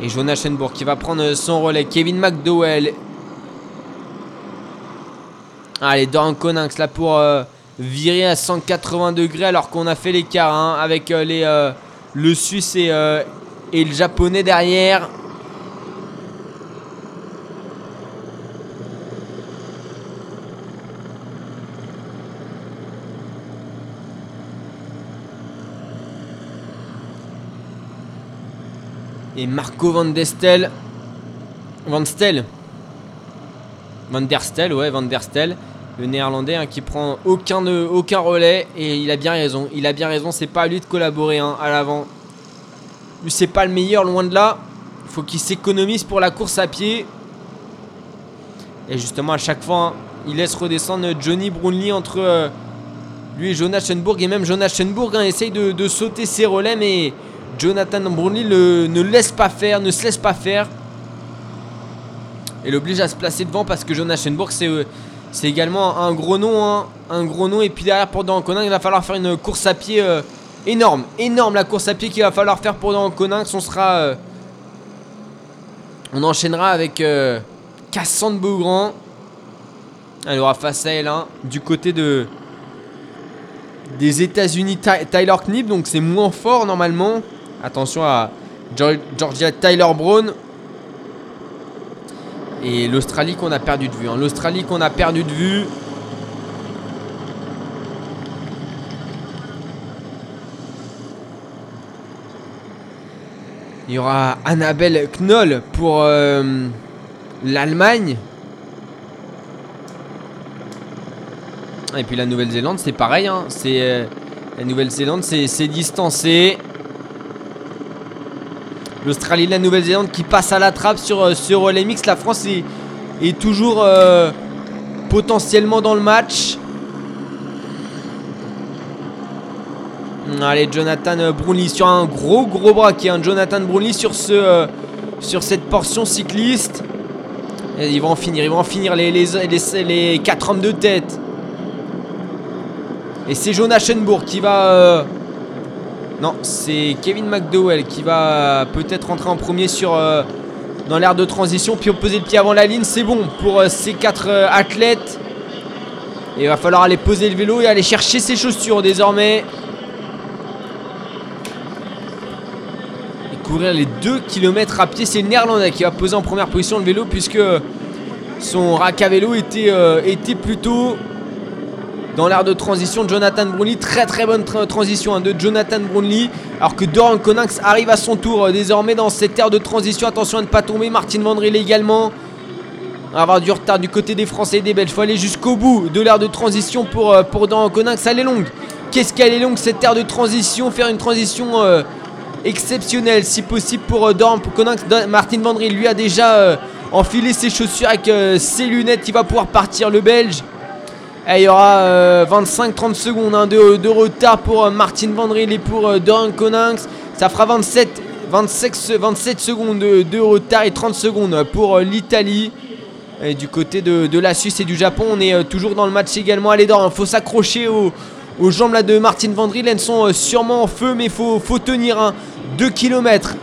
D: Et Jonas Schenbourg qui va prendre son relais. Kevin McDowell Allez, Dorian Coninx là pour euh, virer à 180 degrés alors qu'on a fait l'écart hein, avec les, le Suisse euh, et, le Japonais derrière. Et Marco Van Destel. Van Stel. Van der Stel, ouais, Van der Stel le néerlandais hein, qui prend aucun, de- aucun relais. Et il a bien raison. Il a bien raison. C'est pas à lui de collaborer hein, à l'avant. Lui, c'est pas le meilleur, loin de là. Il faut qu'il s'économise pour la course à pied. Et justement, à chaque fois, hein, il laisse redescendre Johnny Brownlee entre euh, lui et Jonas Schoenburg. Et même Jonas Schoenburg hein, essaye de, sauter ses relais, mais Jonathan Brownlee le- ne laisse pas faire, ne se laisse pas faire. Et l'oblige à se placer devant parce que Jonas Schoenburg, c'est euh, c'est également un gros nom. hein, un gros nom. Et puis derrière, pour Dan Conin, il va falloir faire une course à pied euh, énorme. Énorme la course à pied qu'il va falloir faire pour Dan Conin. On sera. euh, on enchaînera avec euh, Cassandre Beaugrand. Elle aura face à elle hein, du côté de des États-Unis Ty- Tyler Knibb, donc c'est moins fort normalement. Attention à Geor- Georgia Tyler Brown. Et l'Australie qu'on a perdu de vue. hein. L'Australie qu'on a perdu de vue. Il y aura Annabelle Knoll pour euh, l'Allemagne. Et puis la Nouvelle-Zélande, c'est pareil. hein. Euh, la Nouvelle-Zélande, c'est c'est distancé. L'Australie et la Nouvelle-Zélande qui passent à la trappe sur euh, ce relais mix. La France est, toujours euh, potentiellement dans le match. Allez, Jonathan euh, Brownlee sur un gros gros braquet. hein. Jonathan Brownlee sur, ce, euh, sur cette portion cycliste. Et ils vont en finir, ils vont en finir les, les, les, les 4 hommes de tête. Et c'est Jonas Schenbourg qui va. euh, Non, c'est Kevin McDowell qui va peut-être rentrer en premier euh, Dans l'aire de transition, puis poser le pied avant la ligne, c'est bon pour euh, ces quatre euh, athlètes. Et il va falloir aller poser le vélo et aller chercher ses chaussures désormais. Et courir les 2 km à pied, c'est le néerlandais qui va poser en première position le vélo puisque son rack à vélo était plutôt dans l'aire de transition Jonathan Brownlee. Très très bonne tra- transition hein, de Jonathan Brownlee. Alors que Doran Coninx arrive à son tour euh, désormais dans cette aire de transition. Attention à ne pas tomber. Martin Vandrel également. On va avoir du retard du côté des Français et des Belges. faut aller jusqu'au bout de l'aire de transition pour, euh, pour Doran Coninx. Elle est longue. Qu'est-ce qu'elle est longue cette aire de transition Faire une transition euh, exceptionnelle si possible pour Doran Coninx. Martin Vandrel lui a déjà enfilé ses chaussures avec ses lunettes. Il va pouvoir partir le Belge. Il y aura euh, 25-30 secondes hein, de, retard pour euh, Martin Vandril et pour euh, Doran Coninx. Ça fera 27, 25 se- 27 secondes de, retard et 30 secondes pour euh, l'Italie. Du côté de, la Suisse et du Japon, on est euh, toujours dans le match également. Allez, Doran, il faut s'accrocher aux, jambes là, de Martin Vandril. Elles sont euh, sûrement en feu, mais il faut, faut tenir 2 km.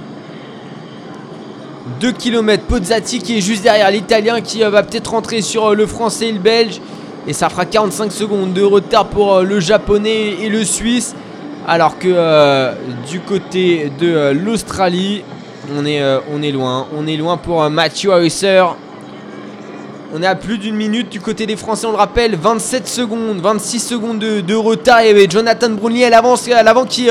D: 2 km. Pozzati qui est juste derrière l'Italien qui euh, va peut-être rentrer sur euh, le Français et le Belge. Et ça fera 45 secondes de retard pour euh, le Japonais et le Suisse. Alors que euh, du côté de euh, l'Australie, on est, loin. On est loin pour Matthew Harrisser. On est à plus d'une minute du côté des Français, on le rappelle. 27 secondes, 26 secondes de, retard. Et Jonathan Brownlee à l'avant qui,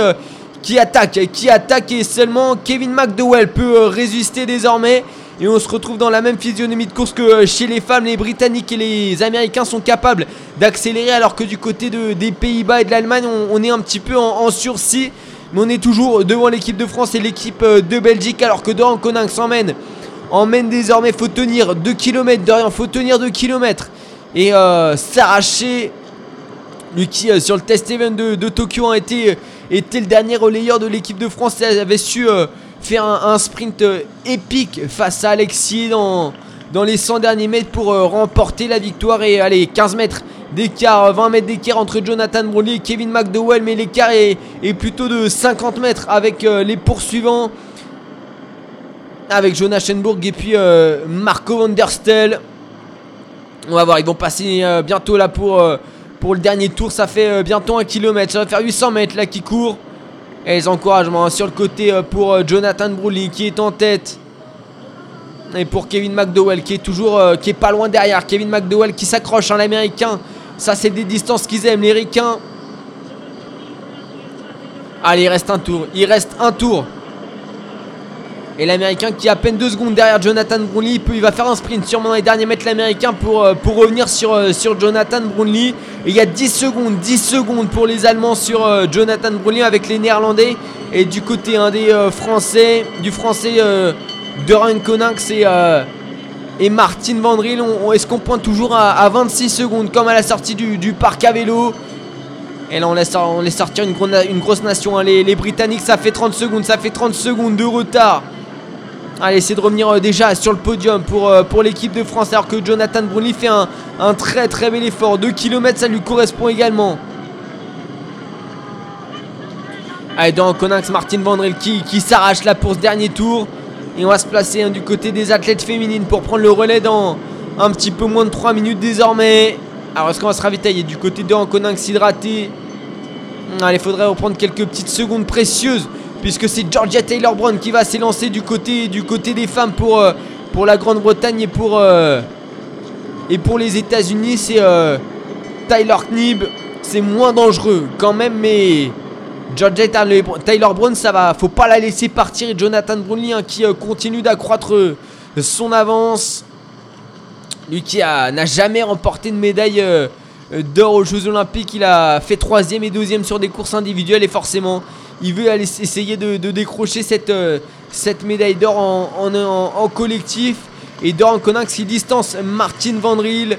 D: qui attaque. Qui attaque et seulement Kevin McDowell peut résister désormais. Et on se retrouve dans la même physionomie de course que euh, chez les femmes. Les Britanniques et les Américains sont capables d'accélérer alors que du côté de- des Pays-Bas et de l'Allemagne, on, est un petit peu en, sursis. Mais on est toujours devant l'équipe de France et l'équipe euh, de Belgique alors que Doran Coninck s'emmène. Emmène désormais, faut tenir 2 km de rien, faut tenir 2 km. Et euh, s'arracher. Lui qui sur le test event de, Tokyo a été, était le dernier relayeur de l'équipe de France avait su faire un, sprint euh, épique face à Alexis dans, dans les 100 derniers mètres pour euh, remporter la victoire. Et allez, 15 mètres d'écart, 20 mètres d'écart entre Jonathan Brownlee et Kevin McDowell. Mais l'écart est, plutôt de 50 mètres avec euh, les poursuivants. Avec Jonas Schenburg et puis Marco van der Stel. On va voir, ils vont passer bientôt là pour, pour le dernier tour. Ça fait bientôt un kilomètre. Ça va faire 800 mètres là qui court. Et les encouragements sur le côté euh, pour euh, Jonathan Brownlee qui est en tête. Et pour Kevin McDowell qui est toujours euh, qui est pas loin derrière. Kevin McDowell qui s'accroche, hein, l'américain. Ça, c'est des distances qu'ils aiment, les ricains. Allez, il reste un tour. Il reste un tour. Et l'américain qui est à peine 2 secondes derrière Jonathan Brownlee. Il, va faire un sprint sûrement dans les derniers mètres l'américain pour, euh, pour revenir sur, euh, sur Jonathan Brownlee. Et il y a 10 secondes, 10 secondes pour les Allemands sur euh, Jonathan Brownlee avec les Néerlandais. Et du côté des Français, du Français euh, de Ryan Koninx et, Martin Vandril. Est-ce qu'on pointe toujours à, à 26 secondes comme à la sortie du, parc à vélo? Et là, on laisse, on laisse sortir une, gros- une grosse nation. hein. Les Britanniques, ça fait 30 secondes. Ça fait 30 secondes de retard. Allez, essayer de revenir euh, déjà sur le podium pour, euh, pour l'équipe de France. Alors que Jonathan Brownlee fait un, très très bel effort. 2 km, ça lui correspond également. Allez, dans Coninx, Martin Vandrel qui, s'arrache là pour ce dernier tour. Et on va se placer hein, du côté des athlètes féminines pour prendre le relais dans un petit peu moins de 3 minutes désormais. Alors, est-ce qu'on va se ravitailler du côté de Coninx hydraté? Allez, faudrait reprendre quelques petites secondes précieuses puisque c'est Georgia Taylor Brown qui va s'élancer du côté, du côté des femmes pour, euh, la Grande-Bretagne et pour, euh, et pour les États-Unis. C'est euh, Tyler Knibb. C'est moins dangereux quand même, mais Georgia Taylor Brown, ça va. Faut pas la laisser partir. Et Jonathan Brownlee hein, qui continue d'accroître son avance. Lui qui n'a jamais remporté de médaille d'or aux Jeux Olympiques. Il a fait troisième et deuxième sur des courses individuelles et forcément, il veut essayer de, décrocher cette, euh, cette médaille d'or en, collectif. Et Doran Coninx qui distance Martin Vandril.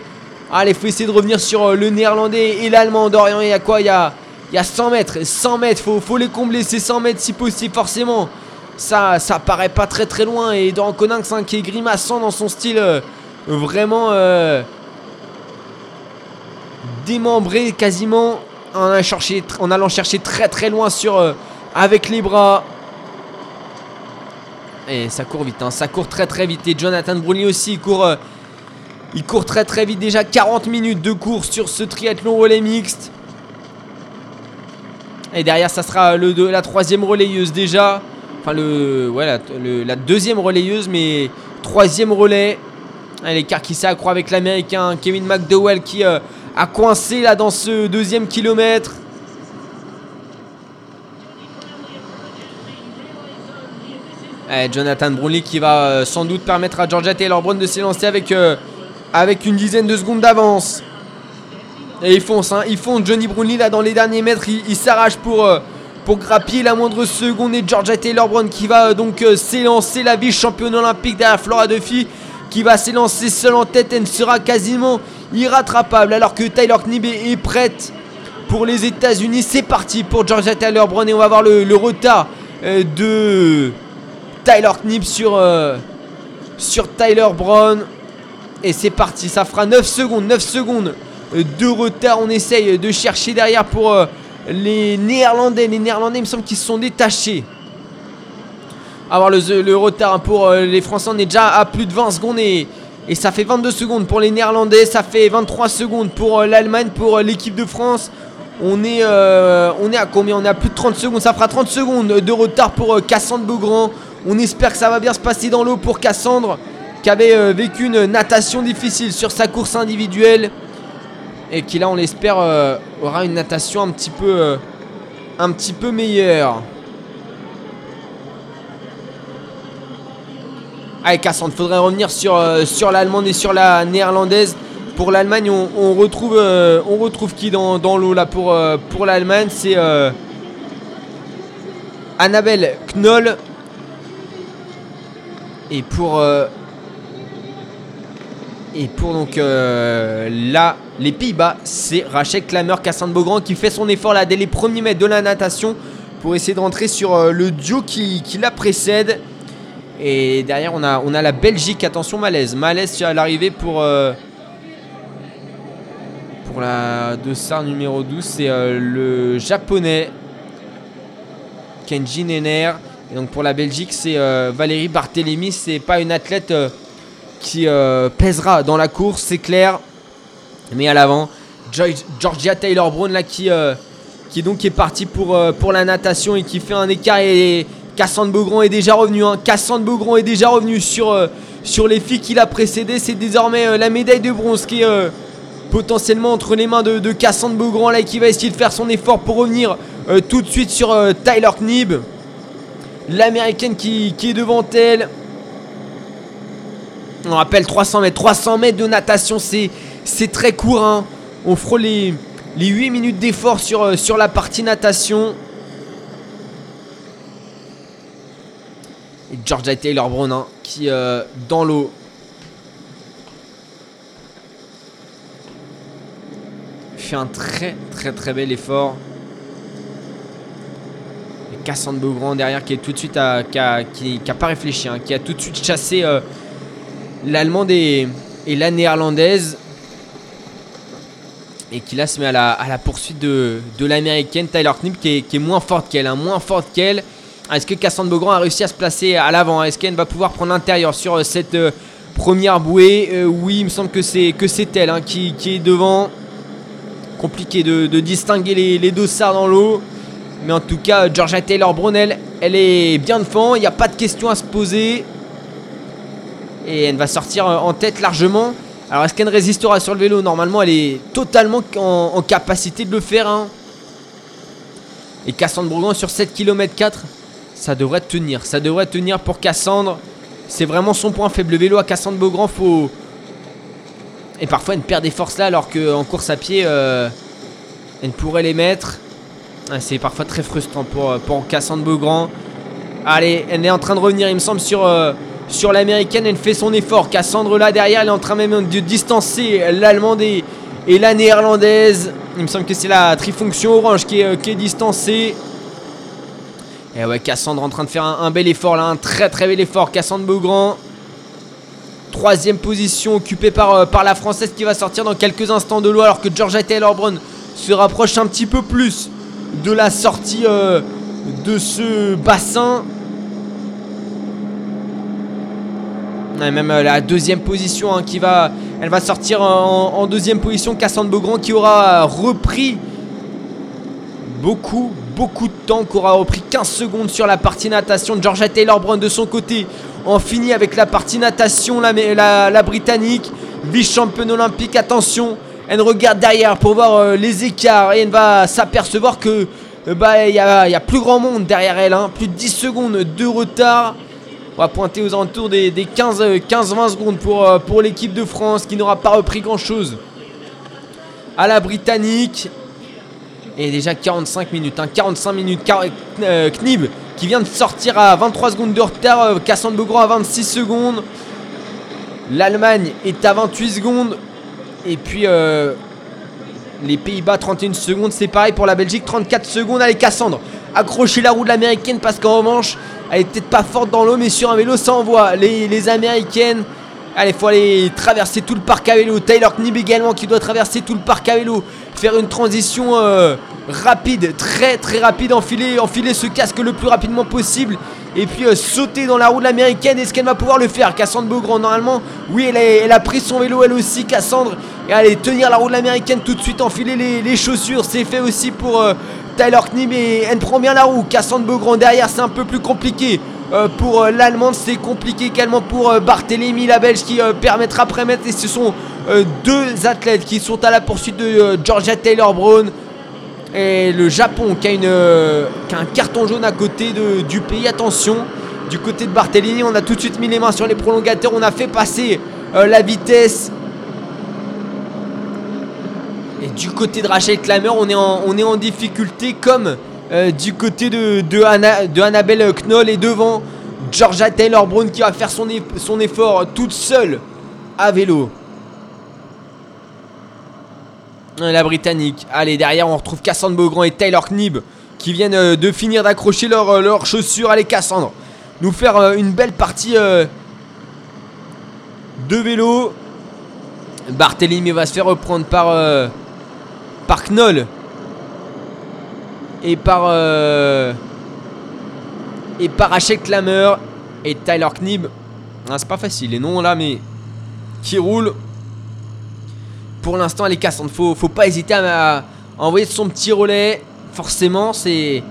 D: Allez, faut essayer de revenir sur euh, le néerlandais et l'allemand. Dorian, il y a quoi? Il y a, il y a 100 mètres. 100 mètres, faut, faut les combler ces 100 mètres si possible, forcément. Ça, ça paraît pas très très loin. Et Doran Coninx hein, qui est grimaçant dans son style euh, vraiment. démembré quasiment en allant chercher, très très loin sur avec les bras. Et ça court vite, hein, ça court très très vite. Et Jonathan Brownlee aussi, il court, euh, il court très très vite. Déjà 40 minutes de course sur ce triathlon relais mixte. Et derrière, ça sera la troisième relayeuse déjà. Enfin, le, ouais, la, deuxième relayeuse, mais troisième relais. L'écart qui s'accroît avec l'américain Kevin McDowell qui euh, a coincé là dans ce deuxième kilomètre. Eh, Jonathan Brownlee qui va euh, sans doute permettre à Georgia Taylor Brown de s'élancer avec, euh, avec une dizaine de secondes d'avance. Et ils foncent, hein, ils foncent. Johnny Brownlee là dans les derniers mètres, il, s'arrache pour, euh, pour grappiller la moindre seconde. Et Georgia Taylor Brown qui va donc s'élancer la vice-championne olympique derrière Flora Duffy qui va s'élancer seule en tête et ne sera quasiment irrattrapable alors que Tyler Knibb est, prête pour les États-Unis. C'est parti pour Georgia Taylor Brown et on va voir le, retard de Tyler sur, euh, sur Tyler Brown. Et c'est parti, ça fera 9 secondes, 9 secondes de retard. On essaye de chercher derrière pour euh, les Néerlandais. Les Néerlandais, il me semble qu'ils se sont détachés. Avoir le, le retard pour euh, les Français, on est déjà à plus de 20 secondes et, ça fait 22 secondes pour les Néerlandais, ça fait 23 secondes pour l'Allemagne, pour l'équipe de France. On est, on est à combien? On est à plus de 30 secondes, ça fera 30 secondes de retard pour Cassandre Beaugrand. On espère que ça va bien se passer dans l'eau pour Cassandre, qui avait euh, vécu une natation difficile sur sa course individuelle et qui là, on l'espère, euh, aura une natation un petit peu, euh, un petit peu meilleure. Allez Cassandre, faudrait revenir sur, sur l'allemande et sur la néerlandaise. Pour l'Allemagne, on, retrouve, on retrouve qui dans, dans l'eau là pour, pour l'Allemagne? C'est Annabelle Knoll. Et pour, euh, et pour donc euh, là, les Pays-Bas, c'est Rachel Klammer, Cassandre Beaugrand qui fait son effort là dès les premiers mètres de la natation pour essayer de rentrer sur euh, le duo qui, qui la précède. Et derrière, on a, on a la Belgique. Attention, malaise. Malaise à l'arrivée pour, pour la dossard numéro 12. C'est le japonais Kenji Nenner. Et donc pour la Belgique, c'est euh, Valérie Barthélémy. C'est pas une athlète euh, qui euh, pèsera dans la course, c'est clair. Mais à l'avant, Georgia Taylor Brown là qui, qui donc est parti pour, la natation et qui fait un écart et Cassandre Beaugrand est déjà revenu. Hein. Cassandre Beaugrand est déjà revenu sur, les filles qui l'a précédé. C'est désormais la médaille de bronze qui est potentiellement entre les mains de, Cassandre Beaugrand là qui va essayer de faire son effort pour revenir tout de suite sur Tyler Knibb. L'américaine qui, est devant elle. On rappelle 300 mètres. 300 mètres de natation, c'est très court. hein. On frôle les, les 8 minutes d'effort sur, euh, sur la partie natation. Et Georgia Taylor Brown hein, qui euh, dans l'eau. Fait un très très très bel effort. Cassandre Beaugrand derrière qui est tout de suite qui, a, pas réfléchi, hein, qui a tout de suite chassé euh, l'allemande et, la néerlandaise. Et qui là se met à la, poursuite de, l'américaine Tyler Knibb qui est, moins forte qu'elle, hein, moins forte qu'elle. Est-ce que Cassandre Beaugrand a réussi à se placer à l'avant Est-ce qu'elle va pouvoir prendre l'intérieur sur euh, cette euh, première bouée? Oui, il me semble que c'est elle hein, qui, est devant. Compliqué de, de distinguer les, les dossards dans l'eau. Mais en tout cas, Georgia Taylor Brunel, elle est bien devant. Il n'y a pas de question à se poser. Et elle va sortir en tête largement. Alors, est-ce qu'elle résistera sur le vélo? Normalement, elle est totalement en, capacité de le faire. hein. Et Cassandre Bourgoin sur 7 km 4, ça devrait tenir. Ça devrait tenir pour Cassandre. C'est vraiment son point faible. Le vélo à Cassandre Beaugrand, faut. Et parfois, elle perd des forces là, alors qu'en course à pied, euh, elle pourrait les mettre. Ah, C'est parfois très frustrant pour, euh, pour Cassandre Beaugrand. Allez, elle est en train de revenir, il me semble, sur, euh, sur l'américaine. Elle fait son effort. Cassandre là derrière, elle est en train même de distancer l'allemande et, la néerlandaise. Il me semble que c'est la trifonction orange qui est, euh, qui est distancée. Et ouais, Cassandre en train de faire un, bel effort là, un très très bel effort. Cassandre Beaugrand. Troisième position occupée par, par la française qui va sortir dans quelques instants de l'eau alors que Georgia Taylor Brown se rapproche un petit peu plus de la sortie euh, de ce bassin. Ouais, même euh, la deuxième position hein, qui va, elle va sortir en, deuxième position. Cassandre Beaugrand qui aura repris beaucoup, beaucoup de temps, qui aura repris 15 secondes sur la partie natation. Georgia Taylor Brown de son côté en finit avec la partie natation, la, la, la britannique, vice-championne olympique. Attention, elle regarde derrière pour voir euh, les écarts et elle va s'apercevoir que euh, bah y a, plus grand monde derrière elle, hein. plus de 10 secondes de retard. On va pointer aux alentours des, des 15-20 secondes pour, euh, pour l'équipe de France qui n'aura pas repris grand chose à la britannique. Et déjà 45 minutes, hein, 45 minutes. Car, euh, Knib qui vient de sortir à 23 secondes de retard. Euh, Cassandre Beaugrand à 26 secondes. L'Allemagne est à 28 secondes. Et puis euh, les Pays-Bas 31 secondes. C'est pareil pour la Belgique 34 secondes. Allez Cassandre, accrochez la roue de l'américaine parce qu'en revanche, elle est peut-être pas forte dans l'eau, mais sur un vélo ça envoie. Les, américaines. Allez, faut aller traverser tout le parc à vélo. Taylor Knib également qui doit traverser tout le parc à vélo. Faire une transition euh, rapide, très très rapide. Enfiler, enfiler ce casque le plus rapidement possible. Et puis euh, sauter dans la roue de l'américaine. Est-ce qu'elle va pouvoir le faire? Cassandre Beaugrand, normalement, oui, elle a, pris son vélo elle aussi, Cassandre. Et allez, tenir la roue de l'américaine tout de suite, enfiler les, chaussures. C'est fait aussi pour euh, Tyler Knib et elle prend bien la roue. Cassandre Beaugrand derrière, c'est un peu plus compliqué. Euh, pour l'allemande, c'est compliqué également pour euh, Barthélémy, la belge, qui permettra après mettre. Et ce sont deux athlètes qui sont à la poursuite de Georgia Taylor Brown. Et le Japon qui a, une, euh, qui a un carton jaune à côté de- du pays. Attention, du côté de Barthélémy, on a tout de suite mis les mains sur les prolongateurs. On a fait passer euh, la vitesse. Et du côté de Rachel Klammer, on est en, difficulté comme euh, du côté de, de, Anna- de Annabelle Knoll et devant Georgia Taylor Brown qui va faire son effort toute seule à vélo. Euh, La Britannique. Allez, derrière, on retrouve Cassandre Beaugrand et Taylor Knib qui viennent euh, de finir d'accrocher leurs euh, leurs chaussures. Allez, Cassandre, nous faire une belle partie de vélo. Barthélemy va se faire reprendre par, euh, par Knoll et par euh, et par Rachel Klammer et Tyler Knib. Ah, c'est pas facile les noms là, mais qui roule. Pour l'instant, elle est cassante. Faut, faut pas hésiter à, envoyer son petit relais. Forcément, c'est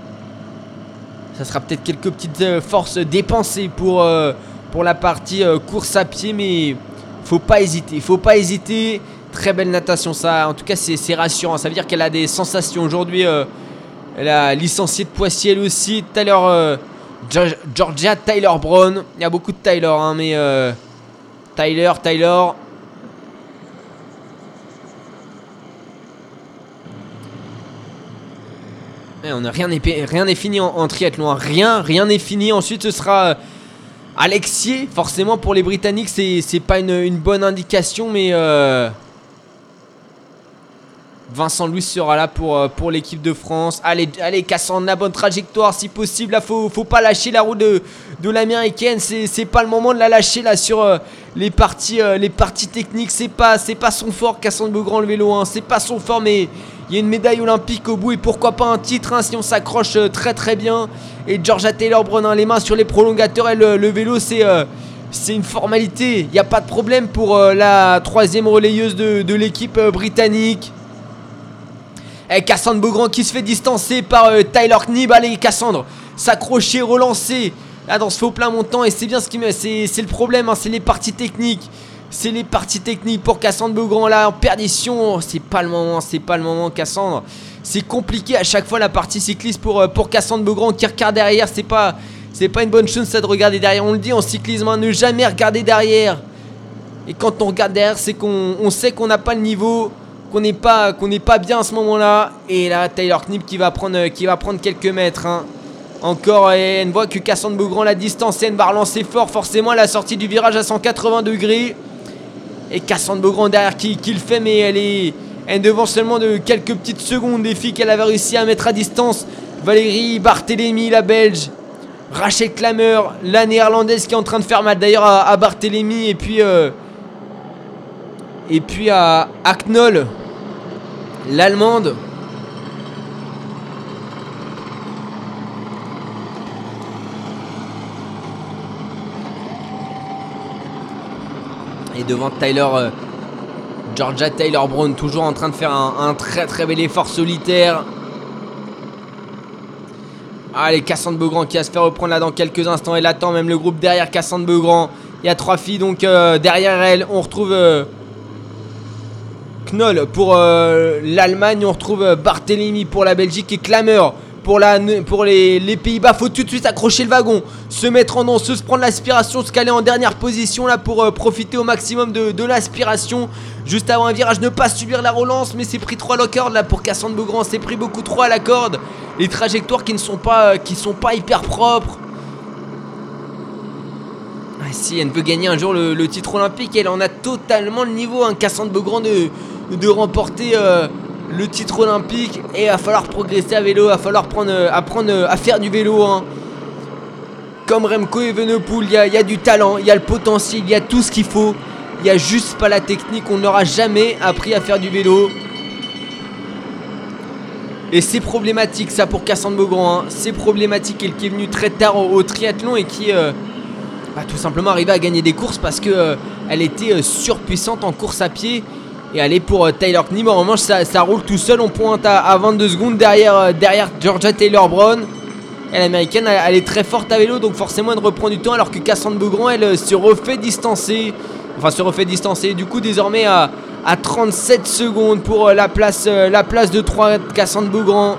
D: ça sera peut-être quelques petites euh, forces dépensées pour euh, pour la partie euh, course à pied, mais faut pas hésiter. Faut pas hésiter. Très belle natation, ça. En tout cas, c'est rassurant. Ça veut dire qu'elle a des sensations aujourd'hui. elle a licencié de Poitiers elle aussi. Tout à l'heure, Ge- Georgia Tyler Brown. Il y a beaucoup de Tyler, hein, mais Tyler, Tyler. Et on a rien n'est rien n'est fini en, triathlon. hein. Rien, rien n'est fini. Ensuite, ce sera euh, Alexier. Forcément, pour les Britanniques, c'est c'est pas une, bonne indication, mais euh, Vincent Louis sera là pour, euh, pour l'équipe de France. Allez, allez, la bonne trajectoire si possible. Là, faut, faut pas lâcher la roue de, de l'américaine. C'est pas le moment de la lâcher là sur les, parties, techniques. C'est pas, pas son fort, Cassandre Beaugrand, le vélo. hein. C'est pas son fort, mais il y a une médaille olympique au bout. Et pourquoi pas un titre hein, si on s'accroche euh, très très bien. Et Georgia Taylor Brown, les mains sur les prolongateurs. Et le, le vélo, c'est. euh, c'est une formalité, il n'y a pas de problème pour euh, la troisième relayeuse de, l'équipe euh, britannique. Et Cassandre Beaugrand qui se fait distancer par euh, Tyler Knibb. Allez, Cassandre, s'accrocher, relancer. Là, dans ce faux plein montant. Et c'est bien ce qui me. C'est le problème, hein, c'est les parties techniques. C'est les parties techniques pour Cassandre Beaugrand là en perdition. Oh, C'est pas le moment, c'est pas le moment, Cassandre. C'est compliqué à chaque fois la partie cycliste pour, euh, pour Cassandre Beaugrand qui regarde derrière. C'est pas, c'est pas une bonne chose ça de regarder derrière. On le dit en cyclisme, hein, ne jamais regarder derrière. Et quand on regarde derrière, c'est qu'on on sait qu'on n'a pas le niveau, qu'on n'est pas, bien à ce moment-là. Et là, Taylor Knibb qui va prendre, euh, qui va prendre quelques mètres. hein. Encore, et elle voit que Cassandre Beaugrand la distance, elle va relancer fort forcément à la sortie du virage à 180 degrés. Et Cassandre Beaugrand derrière qui, qui le fait, mais elle est, elle devant seulement de quelques petites secondes des filles qu'elle avait réussi à mettre à distance. Valérie Barthélémy, la belge. Rachel Klammer, la néerlandaise qui est en train de faire mal d'ailleurs à, à Barthélémy et puis euh, à, à l'allemande. Devant Tyler, euh, Georgia Taylor Brown, toujours en train de faire un, très très bel effort solitaire. Allez, Cassandre Beaugrand qui va se faire reprendre là dans quelques instants. Elle attend même le groupe derrière Cassandre Beaugrand. Il y a trois filles donc euh, derrière elle. On retrouve euh, Knoll pour l'Allemagne. On retrouve Barthélemy pour la Belgique et Klammer pour, les, Pays-Bas. Faut tout de suite accrocher le wagon, se mettre en danseuse, prendre l'aspiration, se caler en dernière position là pour euh, profiter au maximum de, l'aspiration. Juste avant un virage, ne pas subir la relance, mais c'est pris 3 à la corde là pour Cassandre Beaugrand. C'est pris beaucoup trop à la corde. Les trajectoires qui ne sont pas, euh, qui sont pas hyper propres. Ah, si elle veut gagner un jour le, le titre olympique, elle en a totalement le niveau, hein, Cassandre Beaugrand, de, de remporter euh, le titre olympique. Et il va falloir progresser à vélo, il va falloir prendre, euh, apprendre euh, à faire du vélo. hein. Comme Remco Evenepoel, il y a, il y a du talent, il y a le potentiel, il y a tout ce qu'il faut. Il n'y a juste pas la technique, on n'aura jamais appris à faire du vélo. Et c'est problématique ça pour Cassandre Beaugrand. hein. C'est problématique elle qui est venue très tard au, triathlon et qui euh, bah, tout simplement arrivée à gagner des courses parce que euh, elle était euh, surpuissante en course à pied. Et aller pour euh, Tyler Knibb, en revanche ça, roule tout seul, on pointe à, à 22 secondes derrière, euh, derrière Georgia Taylor Brown. Et l'américaine elle, elle est très forte à vélo donc forcément elle reprend du temps alors que Cassandre Beaugrand elle euh, se refait distancer. Enfin se refait distancer du coup désormais à, à 37 secondes pour la, place, la place de 3 de Cassandre Beaugrand.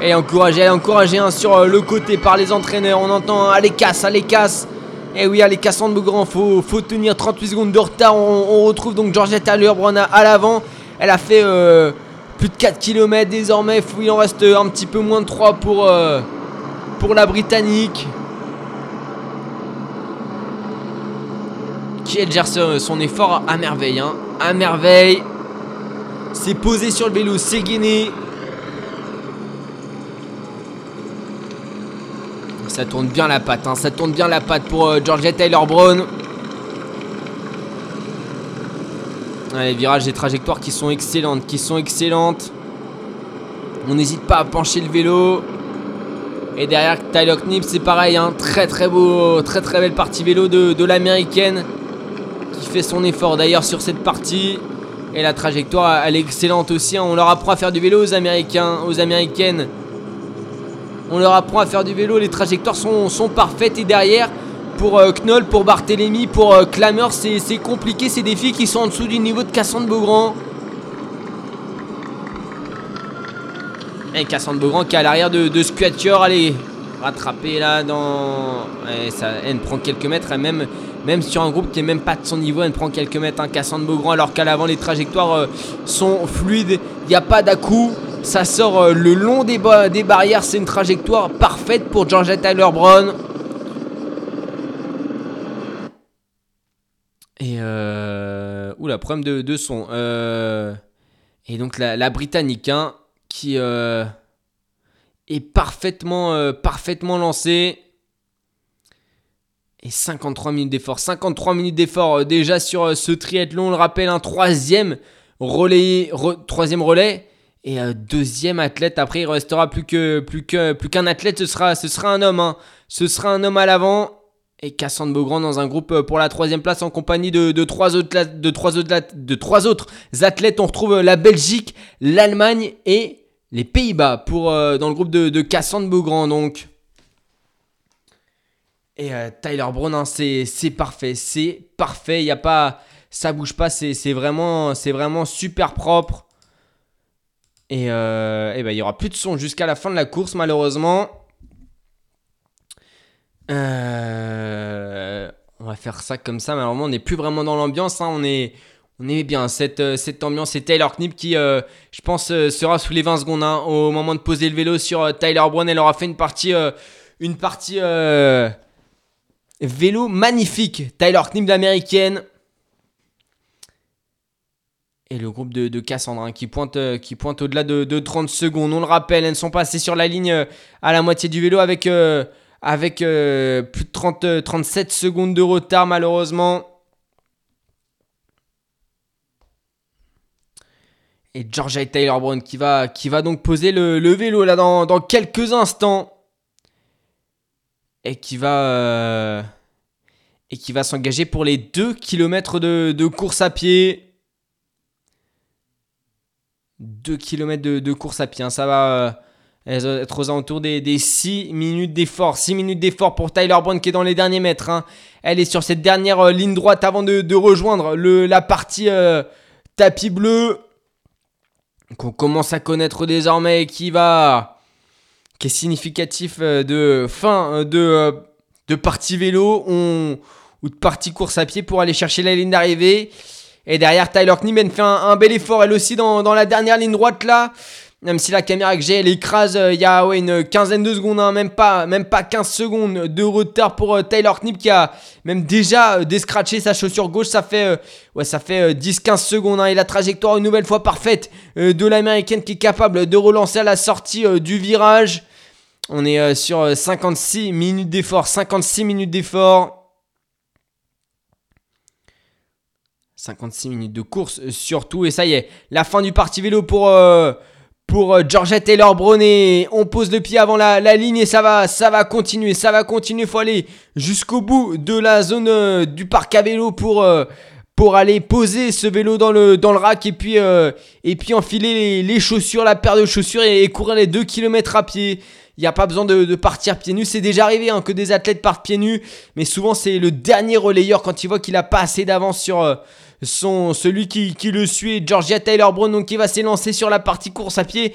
D: Elle est encouragée hein, sur euh, le côté par les entraîneurs. On entend hein, allez casse, allez casse. Et oui, allez Cassandre Beaugrand, faut, faut tenir 38 secondes de retard. On, retrouve donc Georgette Brown à, l'avant. Elle a fait euh, plus de 4 km désormais. Il en reste euh, un petit peu moins de 3 pour, euh, pour la Britannique. Qui elle gère ce- son effort à merveille. Hein. À merveille. C'est posé sur le vélo, c'est gainé. Ça tourne bien la patte, hein. ça tourne bien la patte pour euh, Georgia Taylor Brown. Les virages, les trajectoires qui sont excellentes, qui sont excellentes. On n'hésite pas à pencher le vélo. Et derrière Tyler Knibb, c'est pareil, hein. très très beau, très très belle partie vélo de, de l'américaine qui fait son effort d'ailleurs sur cette partie. Et la trajectoire, elle est excellente aussi. hein. On leur apprend à faire du vélo aux Américains, aux Américaines. On leur apprend à faire du vélo, les trajectoires sont, parfaites et derrière pour euh, Knoll, pour Barthélemy, pour euh, Klammer, c'est compliqué, c'est des filles qui sont en dessous du niveau de Cassandre Beaugrand. Et Cassandre Beaugrand qui est à l'arrière de, de Squatior. Allez, rattraper là dans. Ouais, ça, elle prend quelques mètres. Elle même, même sur un groupe qui est même pas de son niveau, elle prend quelques mètres. Hein, Cassandre Beaugrand, alors qu'à l'avant, les trajectoires euh, sont fluides. Il n'y a pas d'à-coup. Ça sort euh, le long des, ba- des barrières. C'est une trajectoire parfaite pour Georgia Tyler Brown. Et euh... Oula, problème de, son. Euh... Et donc la, Britannique, hein, qui est parfaitement, parfaitement lancée. Et 53 minutes d'effort. 53 minutes d'effort déjà sur ce triathlon. On le rappelle, un troisième relais, re- troisième relais. Et euh, deuxième athlète. Après, il restera plus que plus qu'un athlète. Ce sera, ce sera un homme. hein. Ce sera un homme à l'avant. Et Cassandre Beaugrand dans un groupe euh, pour la troisième place en compagnie de, trois autres, athlètes. On retrouve euh, la Belgique, l'Allemagne et les Pays-Bas euh, dans le groupe de, Cassandre Beaugrand. Donc. Et Tyler Brown, hein, c'est parfait. C'est parfait. Y a pas, ça bouge pas. C'est vraiment, c'est vraiment super propre. Et, euh, ben, il y aura plus de son jusqu'à la fin de la course, malheureusement. Euh, on va faire ça comme ça. Malheureusement, on n'est plus vraiment dans l'ambiance. hein. On est, bien. Cette, euh, cette ambiance, c'est Taylor Knip qui, euh, je pense, sera sous les 20 secondes hein, au moment de poser le vélo sur Tyler Brown. Elle aura fait une partie, vélo magnifique. Tyler Knip, l'américaine. Et le groupe de, de Cassandra hein, qui pointe, euh, qui pointe au-delà de, de 30 secondes. On le rappelle, elles sont passées sur la ligne euh, à la moitié du vélo avec, euh, avec plus de 30, euh, 37 secondes de retard malheureusement. Et Georgia Taylor Brown qui va, qui va donc poser le, le vélo là dans, dans quelques instants. Et qui va, va s'engager pour les 2 km de, de course à pied. 2 km de, course à pied. hein. Ça va euh, être aux alentours des, des 6 minutes d'effort. 6 minutes d'effort pour Tyler Brown qui est dans les derniers mètres. hein. Elle est sur cette dernière euh, ligne droite avant de, rejoindre la partie euh, tapis bleu. Qu'on commence à connaître désormais et qui va. qui est significatif euh, de fin euh, de, euh, partie vélo ou de partie course à pied pour aller chercher la ligne d'arrivée. Et derrière, Tyler Knieben fait un, bel effort, elle aussi, dans, dans la dernière ligne droite là. Même si la caméra que j'ai, elle écrase, euh, il y a ouais, une quinzaine de secondes, hein, même, pas, même pas 15 secondes de retard pour euh, Tyler Knip qui a même déjà euh, descratché sa chaussure gauche. Ça fait, euh, ouais, ça fait euh, 10-15 secondes. hein, et la trajectoire, une nouvelle fois parfaite de l'américaine qui est capable de relancer à la sortie du virage. On est sur euh, 56 minutes d'effort. 56 minutes d'effort. 56 minutes de course euh, surtout. Et ça y est, la fin du parti vélo pour, euh, pour euh, Georgia Taylor Brown. Et on pose le pied avant la, ligne et ça va, ça va continuer. Ça va continuer. Faut aller jusqu'au bout de la zone du parc à vélo pour, aller poser ce vélo dans le, rack. Et puis, enfiler les, chaussures, la paire de chaussures et, courir les 2 km à pied. Il n'y a pas besoin de, partir pieds nus. C'est déjà arrivé hein, que des athlètes partent pieds nus. Mais souvent, c'est le dernier relayeur quand il voit qu'il a pas assez d'avance sur son, celui qui, qui le suit. Georgia Taylor Brown, donc qui va s'élancer sur la partie course à pied.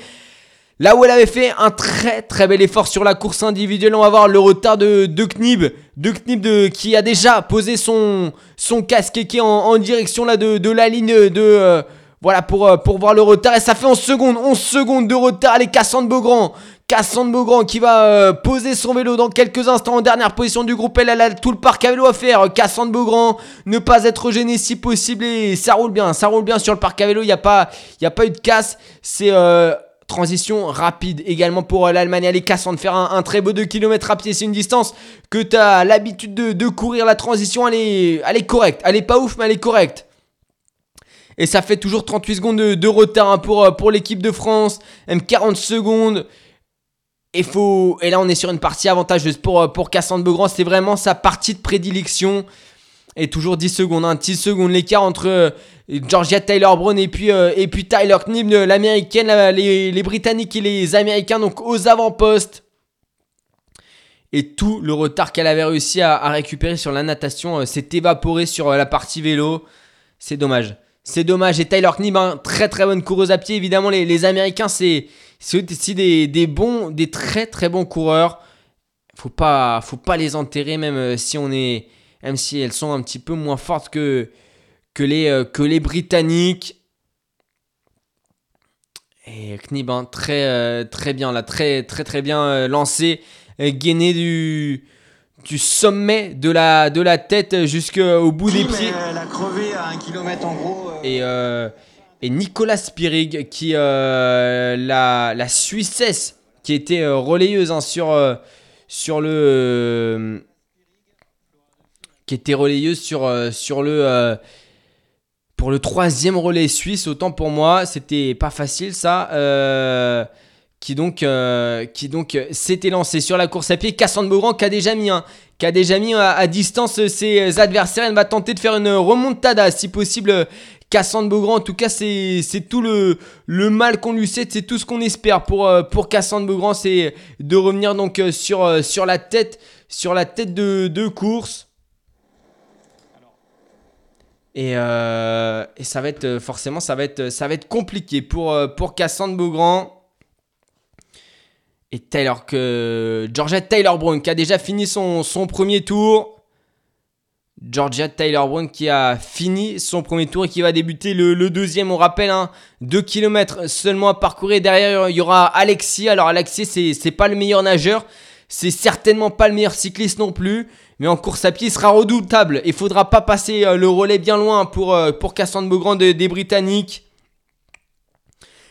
D: Là où elle avait fait un très très bel effort sur la course individuelle, on va voir le retard de, de Knib. De Knib de, qui a déjà posé son, casque et qui est en, direction de, la ligne de... euh, voilà pour, euh, pour voir le retard. Et ça fait 11 secondes. 11 secondes de retard. Les Cassandre Beaugrand. Cassandre Beaugrand qui va euh, poser son vélo dans quelques instants en dernière position du groupe. Elle, a tout le parc à vélo à faire. Cassandre Beaugrand, ne pas être gêné si possible. Et ça roule bien. Ça roule bien sur le parc à vélo. Il n'y a, pas- a pas eu de casse. C'est... euh, Transition rapide également pour euh, l'Allemagne. Allez, Cassandre, faire un, très beau 2 km à pied. C'est une distance que tu as l'habitude de, courir. La transition, elle est, correcte. Elle est pas ouf, mais elle est correcte. Et ça fait toujours 38 secondes de, retard hein, pour, l'équipe de France. Même 40 secondes. Et, faut... et là, on est sur une partie avantageuse pour, euh, pour Cassandre Beaugrand. C'est vraiment sa partie de prédilection. Et toujours 10 secondes. Hein, 10 secondes l'écart entre euh, Georgia Taylor Brown et puis, euh, et puis Tyler Knib, l'américaine, la- les, les Britanniques et les Américains, donc aux avant-postes. Et tout le retard qu'elle avait réussi à, récupérer sur la natation s'est évaporé sur la partie vélo. C'est dommage. C'est dommage. Et Tyler Knib, hein, très très bonne coureuse à pied. Évidemment, les Américains, c'est, c'est aussi des, des bons, des très très bons coureurs. Faut pas, faut pas les enterrer même euh, si on est, même si elles sont un petit peu moins fortes que que les euh, que les Britanniques. Et Knib, hein, très euh, très bien là, très très très bien lancé, gainé du du sommet de la de la tête jusqu'au bout des pieds.
C: Elle a crevé à un kilomètre en gros. euh,
D: Et, euh, et Nicolas Spirig, qui euh, la, Suissesse, qui était euh, relayeuse hein, sur, euh, sur le. qui était relayeuse sur, le. pour le troisième relais suisse, autant pour moi, c'était pas facile ça. qui donc, qui donc s'était lancé sur la course à pied. Cassandre Beaugrand qui a déjà mis, qui a déjà mis à, distance ses adversaires. Elle va tenter de faire une remontada, si possible. Cassandre Beaugrand, en tout cas, c'est tout le, mal qu'on lui sait, c'est tout ce qu'on espère pour, euh, pour Cassandre Beaugrand, c'est de revenir donc euh, sur, euh, sur la tête, de, de course. Et, ça va être forcément ça va être, compliqué pour, Cassandre Beaugrand. Et Taylor que Georgette Taylor Brown qui a déjà fini son premier tour. Georgette Taylor Brown qui a fini son premier tour et qui va débuter le, le deuxième. On rappelle, 2 km seulement à parcourir. Derrière, il y aura Alexis. Alors, Alexis, c'est, pas le meilleur nageur. C'est certainement pas le meilleur cycliste non plus. Mais en course à pied, il sera redoutable. Il faudra pas passer euh, le relais bien loin pour, euh, pour Cassandre Beaugrand de- des Britanniques.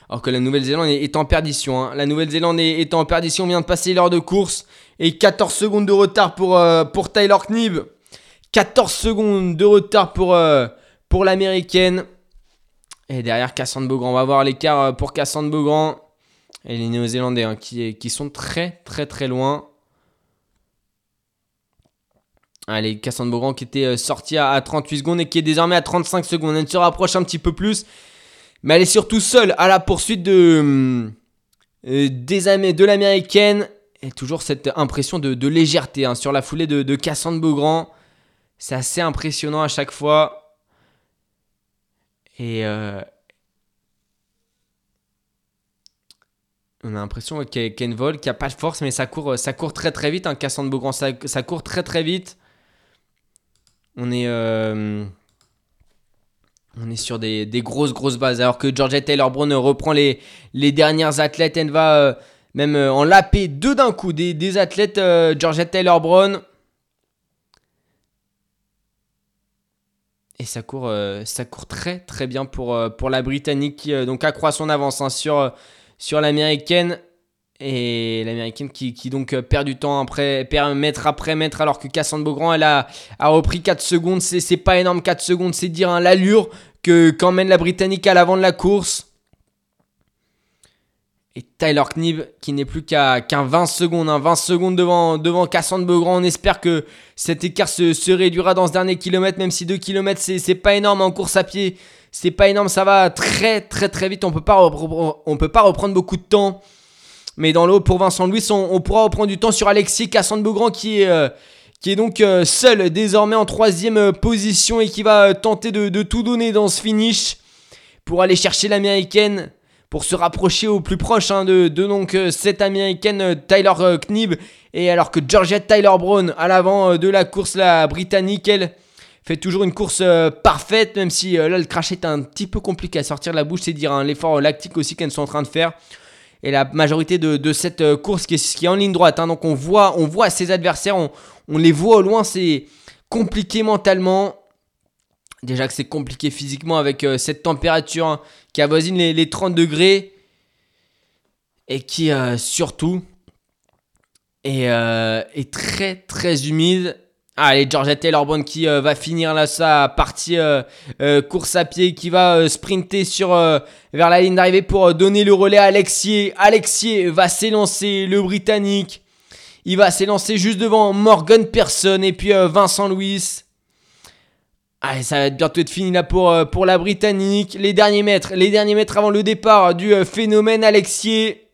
D: Alors que la Nouvelle-Zélande est, en perdition. hein. La Nouvelle-Zélande est, est en perdition. On vient de passer l'heure de course. Et 14 secondes de retard pour, euh, pour Tyler Knibb. 14 secondes de retard pour, euh, pour l'américaine. Et derrière Cassandre Beaugrand. On va voir l'écart euh, pour Cassandre Beaugrand. Et les Néo-Zélandais hein, qui, qui sont très très très loin. Allez, Cassandre Beaugrand qui était euh, sorti à, à 38 secondes et qui est désormais à 35 secondes. Elle se rapproche un petit peu plus. Mais elle est surtout seule à la poursuite de, de l'américaine. Et toujours cette impression de, de légèreté hein, sur la foulée de, de Cassandre Beaugrand. C'est assez impressionnant à chaque fois. Et euh, on a l'impression qu'elle vole, qu'il n'y a pas de force, mais ça court, ça court très très vite. Hein, Cassandre Beaugrand, ça, court très très vite. On est, euh, on est sur des, des grosses grosses bases. Alors que Georgette Taylor Brown reprend les, les dernières athlètes. Elle va euh, même euh, en laper deux d'un coup des, des athlètes euh, Georgette Taylor Brown. Et ça court, euh, ça court très très bien pour, euh, la Britannique qui euh, donc accroît son avance hein, sur, l'Américaine. Et l'Américaine qui, donc perd du temps après, perd mètre après mètre alors que Cassandre Beaugrand elle a, repris 4 secondes. C'est, c'est pas énorme 4 secondes, c'est dire hein, l'allure que qu'emmène la Britannique à l'avant de la course. Et Tyler Knibb qui n'est plus qu'à qu'un 20 secondes, hein, 20 secondes devant, Cassandre Beaugrand. On espère que cet écart se, réduira dans ce dernier kilomètre, même si 2 km c'est, pas énorme en course à pied. C'est pas énorme, ça va très très très vite. On peut pas, peut pas reprendre beaucoup de temps. Mais dans l'eau, pour Vincent Louis, on, pourra reprendre du temps sur Alexis Cassandre Beaugrand qui est, euh, donc euh, seul désormais en troisième euh, position et qui va tenter de tout donner dans ce finish pour aller chercher l'américaine, pour se rapprocher au plus proche hein, de, donc euh, cette américaine euh, Tyler euh, Knibb. Et alors que Georgette Tyler Brown à l'avant de la course, la britannique, elle fait toujours une course parfaite, même si là le crachet est un petit peu compliqué à sortir de la bouche, c'est dire hein, l'effort lactique aussi qu'elles sont en train de faire. Et la majorité de, cette course qui est, en ligne droite. hein. donc on voit, on voit ses adversaires, on les voit au loin, c'est compliqué mentalement. Déjà que c'est compliqué physiquement avec euh, cette température hein, qui avoisine les, les 30 degrés. Et qui euh, surtout est, euh, est très très humide. Ah, allez, Georgette Taylor Brown qui va finir là sa partie course à pied, qui va sprinter sur, vers la ligne d'arrivée pour donner le relais à Alexier. Alexier va s'élancer, le Britannique. Il va s'élancer juste devant Morgan Person et puis Vincent Louis. Allez, ça va bientôt être fini là pour, euh, pour la Britannique. Les derniers mètres, les derniers mètres avant le départ du euh, phénomène Alexier.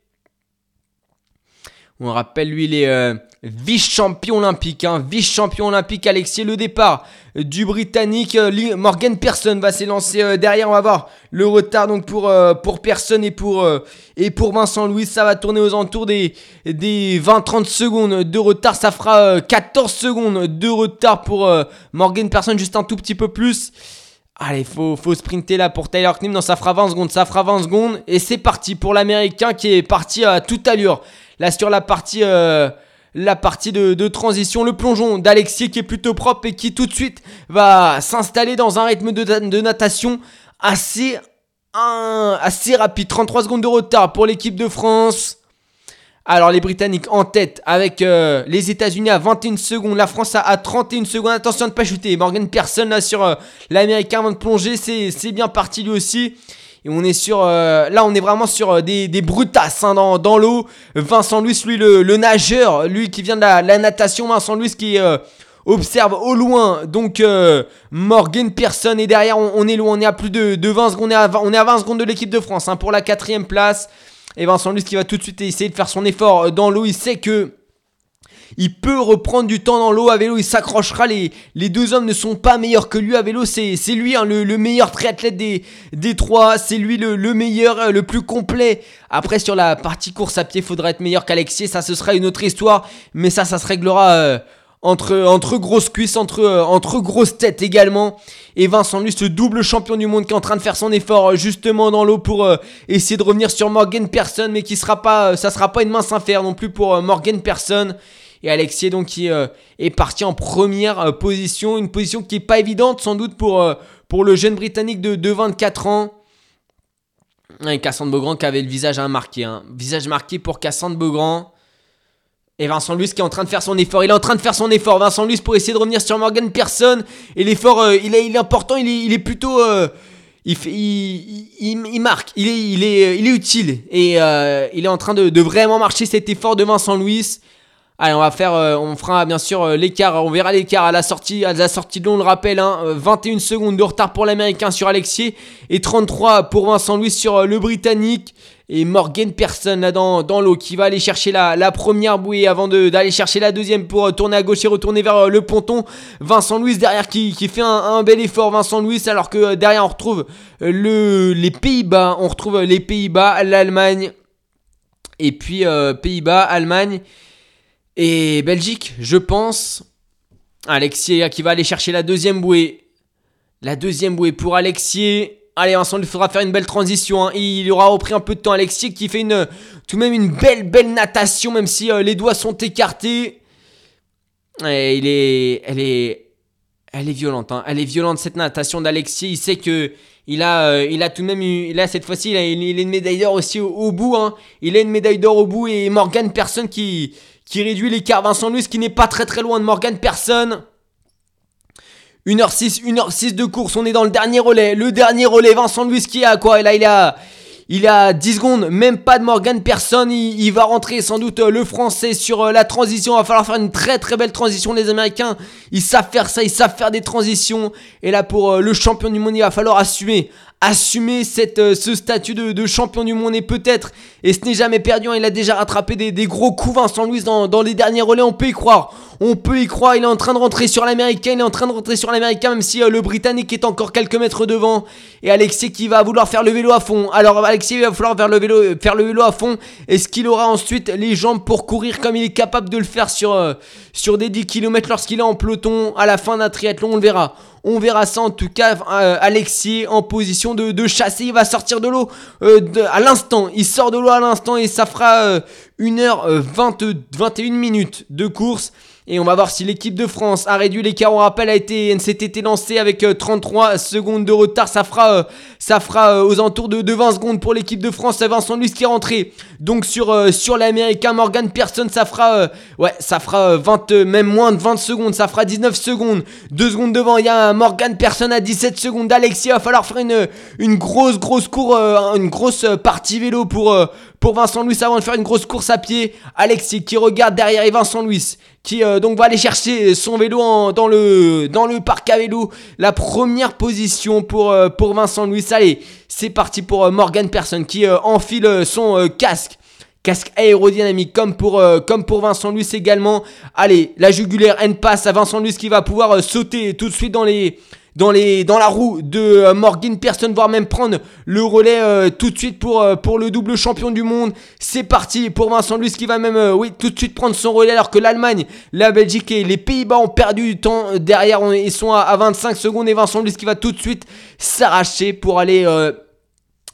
D: On rappelle, lui, il est euh, vice-champion olympique. Hein, vice-champion olympique, Alexis. Le départ du Britannique euh, Morgan Persson va s'élancer euh, derrière. On va voir le retard donc pour, pour Persson et pour, pour Vincent Louis. Ça va tourner aux alentours des, des 20-30 secondes de retard. Ça fera 14 secondes de retard pour Morgan Persson, juste un tout petit peu plus. Allez, faut, faut sprinter là pour Tyler Knim. Non, ça fera 20 secondes. Ça fera 20 secondes. Et c'est parti pour l'Américain qui est parti à toute allure. Là, sur la partie, euh, la partie de, transition, le plongeon d'Alexis qui est plutôt propre et qui tout de suite va s'installer dans un rythme de, natation assez, rapide. 33 secondes de retard pour l'équipe de France. Alors les Britanniques en tête avec euh, les États-Unis à 21 secondes, la France à, 31 secondes. Attention de ne pas chuter. Morgan personne là sur euh, l'Américain avant de plonger, c'est bien parti lui aussi. Et on est sur. Euh, là, on est vraiment sur euh, des, brutasses hein, dans, l'eau. Vincent Louis, lui, le, nageur, lui qui vient de la, natation. Vincent Louis qui euh, observe au loin. Donc, Morgan Pearson est derrière. On, est loin. On est à plus de, de 20 secondes. On est à 20, on est à 20 secondes de l'équipe de France hein, pour la quatrième place. Et Vincent Louis qui va tout de suite essayer de faire son effort dans l'eau. Il sait que il peut reprendre du temps dans l'eau à vélo, il s'accrochera. Les, les deux hommes ne sont pas meilleurs que lui à vélo. C'est lui hein, le, meilleur triathlète des, trois. C'est lui le, meilleur, euh, le plus complet. Après, sur la partie course à pied, il faudra être meilleur qu'Alexis. Ça, ce sera une autre histoire. Mais ça, ça se réglera. Euh, entre, entre grosses cuisses, entre, euh, entre grosses têtes également. Et Vincent Luce, ce double champion du monde qui est en train de faire son effort justement dans l'eau pour essayer de revenir sur Morgan Person, mais qui sera pas, ça sera pas une mince affaire non plus pour Morgan Person. Et Alexis donc qui euh, est parti en première euh, position, une position qui n'est pas évidente sans doute pour, euh, pour le jeune Britannique de, 24 ans. Et Cassandre Beaugrand qui avait le visage marqué. Hein. Visage marqué pour Cassandre Beaugrand. Et Vincent Luce qui est en train de faire son effort. Il est en train de faire son effort. Vincent Luce pour essayer de revenir sur Morgan Pearson. Et l'effort, il, est, important. Il est, plutôt. il, marque. Il est, il est, il est utile. Et il est en train de, de, vraiment marcher cet effort de Vincent Louis. Allez, on va faire, euh, on fera bien sûr euh, l'écart, on verra l'écart à la sortie, à la sortie de l'eau, on le rappelle, hein, 21 euh, secondes de retard pour l'américain sur Alexis et 33 pour Vincent Louis sur le britannique. Et Morgan Person là dans, dans l'eau qui va aller chercher la, la première bouée avant d'aller chercher la deuxième pour tourner à gauche et retourner vers le ponton. Vincent Louis derrière qui, qui fait un, un, bel effort, Vincent Louis, alors que derrière on retrouve le, les Pays-Bas, on retrouve les Pays-Bas, l'Allemagne. Et puis Pays-Bas, Allemagne. Et Belgique, je pense. Alexis qui va aller chercher la deuxième bouée. La deuxième bouée pour Alexis. Allez, Vincent, il faudra faire une belle transition. Hein. Il aura repris un peu de temps. Alexis qui fait une, tout de même une belle, belle natation, même si euh, les doigts sont écartés. Il est, elle est, elle est violente. Hein. Elle est violente cette natation d'Alexis. Il sait que il a, euh, il a tout de même eu, là cette fois-ci, il a, il a une médaille d'or aussi au, bout. Hein. Il a une médaille d'or au bout et Morgan, personne qui, qui réduit l'écart. Vincent Luis qui n'est pas très très loin de Morgan Personne. 1h6, 1h6 de course, on est dans le dernier relais. Le dernier relais, Vincent Luis qui a quoi? Et là, il a, il a 10 secondes, même pas de Morgan Personne. Il, va rentrer sans doute euh, le français sur euh, la transition. Il va falloir faire une très très belle transition. Les Américains, ils savent faire ça, ils savent faire des transitions. Et là, pour euh, le champion du monde, il va falloir assumer assumer cette, ce statut de, champion du monde et peut-être, et ce n'est jamais perdu, hein, il a déjà rattrapé des, gros coups Vincent Louis dans, dans les derniers relais, on peut y croire, on peut y croire, il est en train de rentrer sur l'américain, il est en train de rentrer sur l'américain même si euh, le britannique est encore quelques mètres devant, et Alexis qui va vouloir faire le vélo à fond, alors Alexis va falloir faire le vélo, faire le vélo à fond, est-ce qu'il aura ensuite les jambes pour courir comme il est capable de le faire sur, euh, sur des 10 km lorsqu'il est en peloton à la fin d'un triathlon, on le verra. On verra ça en tout cas. Euh, Alexis en position de, chasser. Il va sortir de l'eau euh, à l'instant. Il sort de l'eau l'instant et ça fera 1h20, 21 minutes de course. Et on va voir si l'équipe de France a réduit l'écart. On rappelle, a été, s'était lancé avec 33 euh, secondes de retard. Ça fera, euh, ça fera euh, aux alentours de, 20 secondes pour l'équipe de France. C'est Vincent Luis qui est rentré. Donc sur, sur l'américain Morgan Pearson, ça fera, ouais, ça fera 20, même moins de 20 secondes. Ça fera 19 secondes. 2 secondes devant, il y a Morgan Pearson à 17 secondes. Alexis, il va falloir faire une, une grosse, grosse cour, une grosse partie vélo pour, pour Vincent Louis avant de faire une grosse course à pied. Alexis qui regarde derrière et Vincent Louis qui euh, donc va aller chercher son vélo dans, le, dans le parc à vélo. La première position pour, euh, pour Vincent Louis. Allez, c'est parti pour euh, Morgan Person qui enfile son casque casque aérodynamique comme pour, comme pour Vincent Luis également. Allez, la jugulaire N passe à Vincent Luis qui va pouvoir sauter tout de suite dans les dans, les, dans la roue de euh, Morgan Pearson, voire même prendre le relais euh, tout de suite pour, euh, pour le double champion du monde. C'est parti pour Vincent Luis qui va même oui, tout de suite prendre son relais alors que l'Allemagne, la Belgique et les Pays-Bas ont perdu du temps. Derrière, ils sont à, 25 secondes et Vincent Luis qui va tout de suite s'arracher pour aller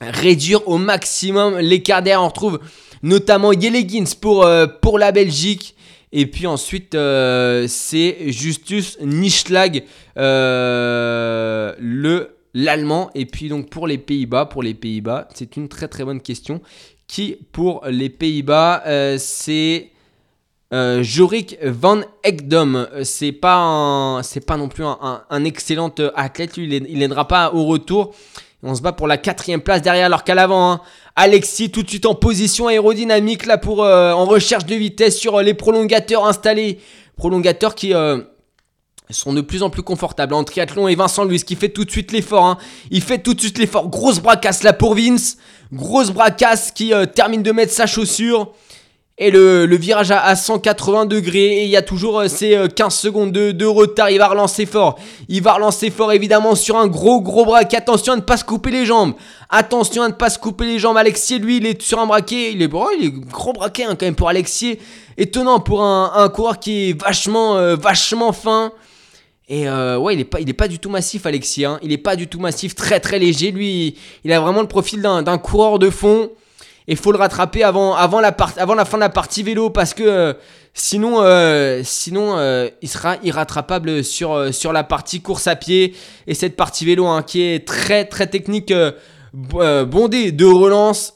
D: réduire au maximum l'écart derrière. On retrouve notamment Yelegins pour, pour la Belgique. Et puis ensuite, euh, c'est Justus Nischlag, euh, le l'allemand. Et puis donc pour les Pays-Bas, pour les Pays-Bas, c'est une très très bonne question. Qui pour les Pays-Bas, euh, c'est Jorik van Ekdom. C'est pas c'est pas non plus un, excellent athlète. il n'aidera pas au retour. On se bat pour la quatrième place derrière, alors qu'à l'avant, hein, Alexis tout de suite en position aérodynamique là pour euh, en recherche de vitesse sur euh, les prolongateurs installés. Prolongateurs qui euh, sont de plus en plus confortables en triathlon et Vincent Luis qui fait tout de suite l'effort. Hein. Il fait tout de suite l'effort. Grosse bracasse là pour Vince. Grosse bracasse qui termine de mettre sa chaussure. Et le, virage à, 180 degrés. Et il y a toujours euh, ces 15 euh, secondes de, retard. Il va relancer fort. Il va relancer fort évidemment sur un gros gros braquet. Attention à ne pas se couper les jambes. Attention à ne pas se couper les jambes. Alexis, lui, il est sur un braquet. Il est, est gros braquet hein, quand même pour Alexis. Étonnant pour un, coureur qui est vachement, euh, vachement fin. Et ouais, il est pas, du tout massif, Alexis. Hein. Il est pas du tout massif, très très léger. Lui, il a vraiment le profil d'un coureur de fond. Et faut le rattraper avant, la, fin de la partie vélo parce que euh, sinon, euh, euh, il sera irrattrapable sur, sur la partie course à pied. Et cette partie vélo hein, qui est très très technique, bondée de relance.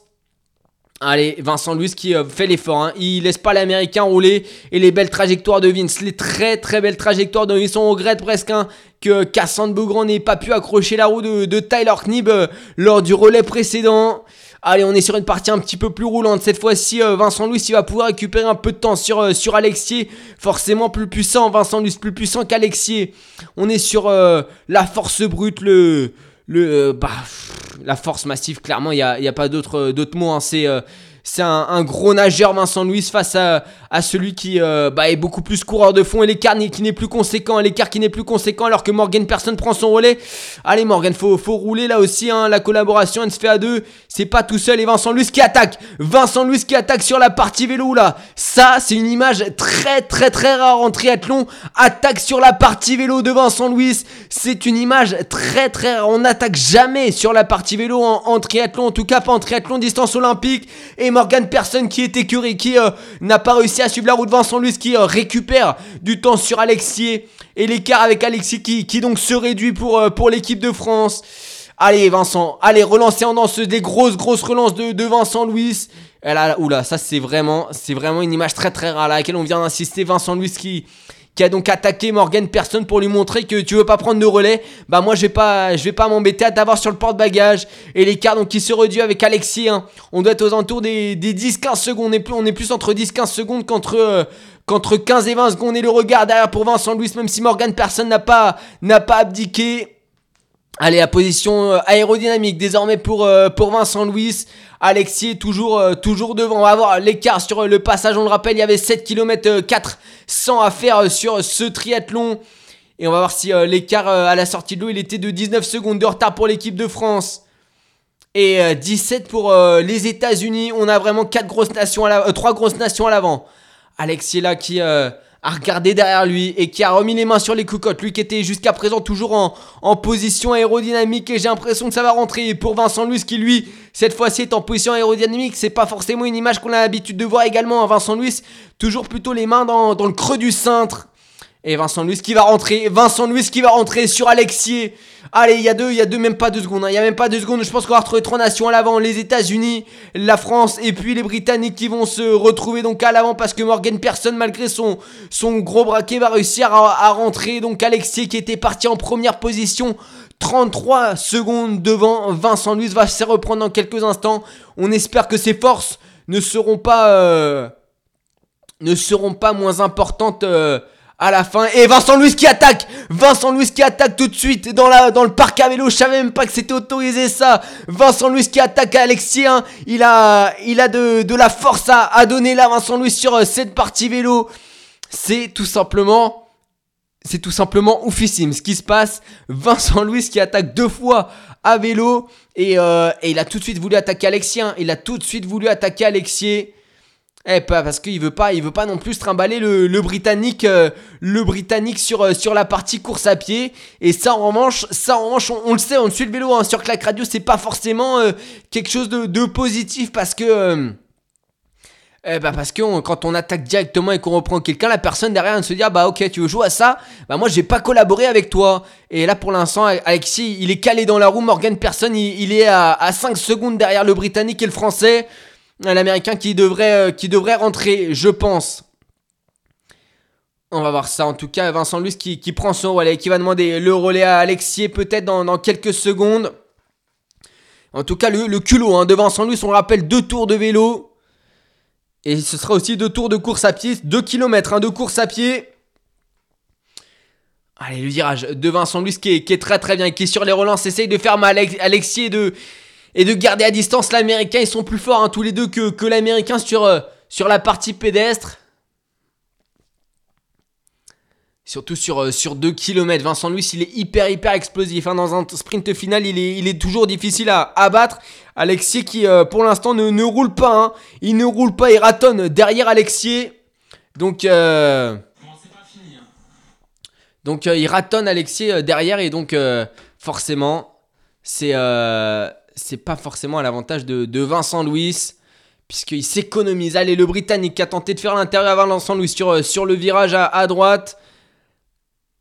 D: Allez, Vincent Louis qui fait l'effort. Hein. Il laisse pas l'américain rouler. Et les belles trajectoires de Vince. Les très très belles trajectoires de Vince. On regrette presque hein, que Cassandre Beaugrand n'ait pas pu accrocher la roue de, de Tyler Knib lors du relais précédent. Allez, on est sur une partie un petit peu plus roulante. Cette fois-ci, euh, Vincent Louis, il va pouvoir récupérer un peu de temps sur, euh, sur Alexier. Forcément plus puissant. Vincent Louis plus puissant qu'Alexier. On est sur euh, la force brute, le. le bah, la force massive, clairement, il n'y a, y a, pas d'autres mots. Hein. C'est c'est un, gros nageur Vincent Louis face à, celui qui euh, bah, est beaucoup plus coureur de fond et l'écart qui n'est plus conséquent, l'écart qui n'est plus conséquent alors que Morgan personne prend son relais. Allez Morgan, faut, faut rouler là aussi, hein, la collaboration elle se fait à deux, c'est pas tout seul et Vincent Louis qui attaque, Vincent Louis qui attaque sur la partie vélo là, ça c'est une image très très très rare en triathlon, attaque sur la partie vélo de Vincent Louis, c'est une image très très rare, on n'attaque jamais sur la partie vélo en, en, triathlon, en tout cas pas en triathlon distance olympique. Et Morgan personne qui est écuré, qui euh, n'a pas réussi à suivre la route Vincent Luis qui euh, récupère du temps sur Alexis et l'écart avec Alexis qui, donc se réduit pour, euh, pour l'équipe de France. Allez Vincent, allez relancer en danseuse des grosses grosses relances de, Vincent Louis. Oula, ça c'est vraiment, c'est vraiment une image très très rare à laquelle on vient d'insister. Vincent Louis qui, qui a donc attaqué Morgan Personne pour lui montrer que tu veux pas prendre de relais. Bah moi je vais pas je vais pas m'embêter à t'avoir sur le porte-bagages. Et l'écart donc qui se réduit avec Alexis. Hein. On doit être aux alentours des, 10-15 secondes. On est, plus, on est plus entre 10-15 secondes qu'entre euh, qu'entre 15 et 20 secondes. Et le regard derrière pour Vincent Louis, même si Morgan Personne n'a pas, n'a pas abdiqué. Allez, à position euh, aérodynamique désormais pour, euh, pour Vincent Louis. Alexis toujours, euh, toujours devant. On va voir l'écart sur le passage. On le rappelle, il y avait 7 km 400 à faire sur ce triathlon. Et on va voir si l'écart à la sortie de l'eau, il était de 19 secondes de retard pour l'équipe de France. Et 17 pour les États-Unis. On a vraiment quatre grosses nations à 3 grosses nations à l'avant. Alexis là qui a regardé derrière lui et qui a remis les mains sur les cocottes. Lui qui était jusqu'à présent toujours en, en position aérodynamique et j'ai l'impression que ça va rentrer. pour Vincent Luis qui lui, cette fois-ci est en position aérodynamique, c'est pas forcément une image qu'on a l'habitude de voir également. Vincent Luis, toujours plutôt les mains dans, dans le creux du cintre. Et Vincent Luis qui va rentrer. Vincent Luis qui va rentrer sur Alexier. Allez, il y a deux, il y a deux, même pas deux secondes. Hein. Il y a même pas deux secondes. Je pense qu'on va retrouver trois nations à l'avant. Les États-Unis, la France et puis les Britanniques qui vont se retrouver donc à l'avant parce que Morgan Person, malgré son, son gros braquet, va réussir à, rentrer. Donc Alexier qui était parti en première position. 33 secondes devant Vincent Luis va se reprendre dans quelques instants. On espère que ses forces ne seront pas, euh, ne seront pas moins importantes. Euh, à la fin. Et Vincent Louis qui attaque Vincent Louis qui attaque tout de suite dans, la, dans le parc à vélo. Je savais même pas que c'était autorisé ça. Vincent Louis qui attaque à Alexis. hein. Il a, il a de, de la force à, à donner là, Vincent Louis, sur euh, cette partie vélo. C'est tout simplement... C'est tout simplement oufissime ce qui se passe. Vincent Louis qui attaque deux fois à vélo. Et, euh, et il a tout de suite voulu attaquer Alexis. hein. Il a tout de suite voulu attaquer Alexis. Eh, pas parce qu'il veut pas, il veut pas non plus trimballer le, britannique, euh, le britannique sur euh, sur la partie course à pied. Et ça en revanche, on, le sait, on suit le vélo hein, sur Clac Radio, c'est pas forcément euh, quelque chose de, positif parce que. euh, eh bah parce que quand on attaque directement et qu'on reprend quelqu'un, la personne derrière se dit ah bah ok tu veux jouer à ça, bah moi j'ai pas collaboré avec toi. Et là pour l'instant Alexis il est calé dans la roue, Morgan Person il, est à, à 5 secondes derrière le Britannique et le Français, Euh, l'Américain qui devrait, euh, qui devrait rentrer je pense. On va voir ça en tout cas Vincent Luce qui, prend son relais, qui va demander le relais à Alexis peut-être dans, quelques secondes. En tout cas le, culot hein, de Vincent Luce on le rappelle deux tours de vélo. Et ce sera aussi deux tours de course à pied, 2 km de course à pied. Allez, le virage de Vincent Luce qui est, très très bien, qui sur les relances, essaye de faire mal et de, et de garder à distance l'Américain. Ils sont plus forts hein, tous les deux que, l'Américain sur, euh, sur la partie pédestre. Surtout sur, euh, sur 2 km. Vincent Louis, il est hyper, hyper explosif. hein. Dans un sprint final, il est, il est toujours difficile à abattre. Alexis qui, euh, pour l'instant, ne, ne roule pas. hein. Il ne roule pas, il ratonne derrière Alexis. Donc, euh, donc euh, il ratonne Alexis euh, derrière. Et donc, forcément, c'est c'est pas forcément à l'avantage de, de Vincent Louis. Puisqu'il s'économise. Allez, le Britannique qui a tenté de faire l'intérieur avant Vincent Louis sur, euh, sur le virage à, à droite.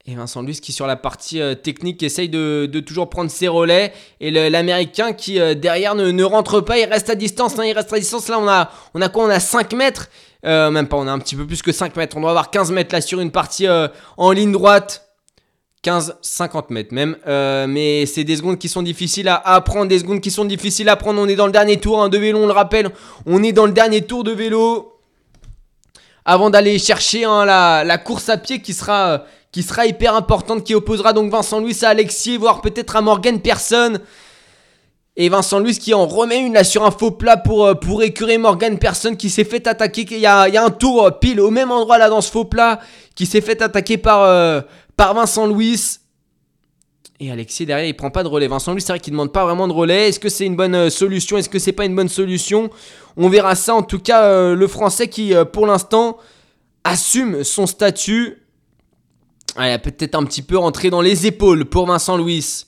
D: Et Vincent Luce qui sur la partie euh, technique essaye de, de toujours prendre ses relais. Et l'Américain qui euh, derrière ne, ne rentre pas, il reste à distance. hein, il reste à distance. Là on a, on a quoi? On a 5 mètres. Même pas, on a un petit peu plus que 5 mètres. On doit avoir 15 mètres là sur une partie en ligne droite. 15, 50 mètres même. Euh, mais c'est des secondes qui sont difficiles à, à prendre. Des secondes qui sont difficiles à prendre. On est dans le dernier tour hein, de vélo, on le rappelle. On est dans le dernier tour de vélo avant d'aller chercher hein, la, course à pied qui sera, euh, qui sera hyper importante, qui opposera donc Vincent Louis à Alexis, voire peut-être à Morgan Person. Et Vincent Louis qui en remet une là sur un faux plat pour, euh, pour écurer Morgan Person qui s'est fait attaquer. Il y a, un tour pile au même endroit là dans ce faux plat qui s'est fait attaquer par, par Vincent Louis. Et Alexis derrière il prend pas de relais. Vincent Louis c'est vrai qu'il demande pas vraiment de relais. Est-ce que c'est une bonne euh, solution? Est-ce que c'est pas une bonne solution? On verra ça en tout cas euh, le français qui euh, pour l'instant assume son statut. Il a peut-être un petit peu rentré dans les épaules pour Vincent Louis.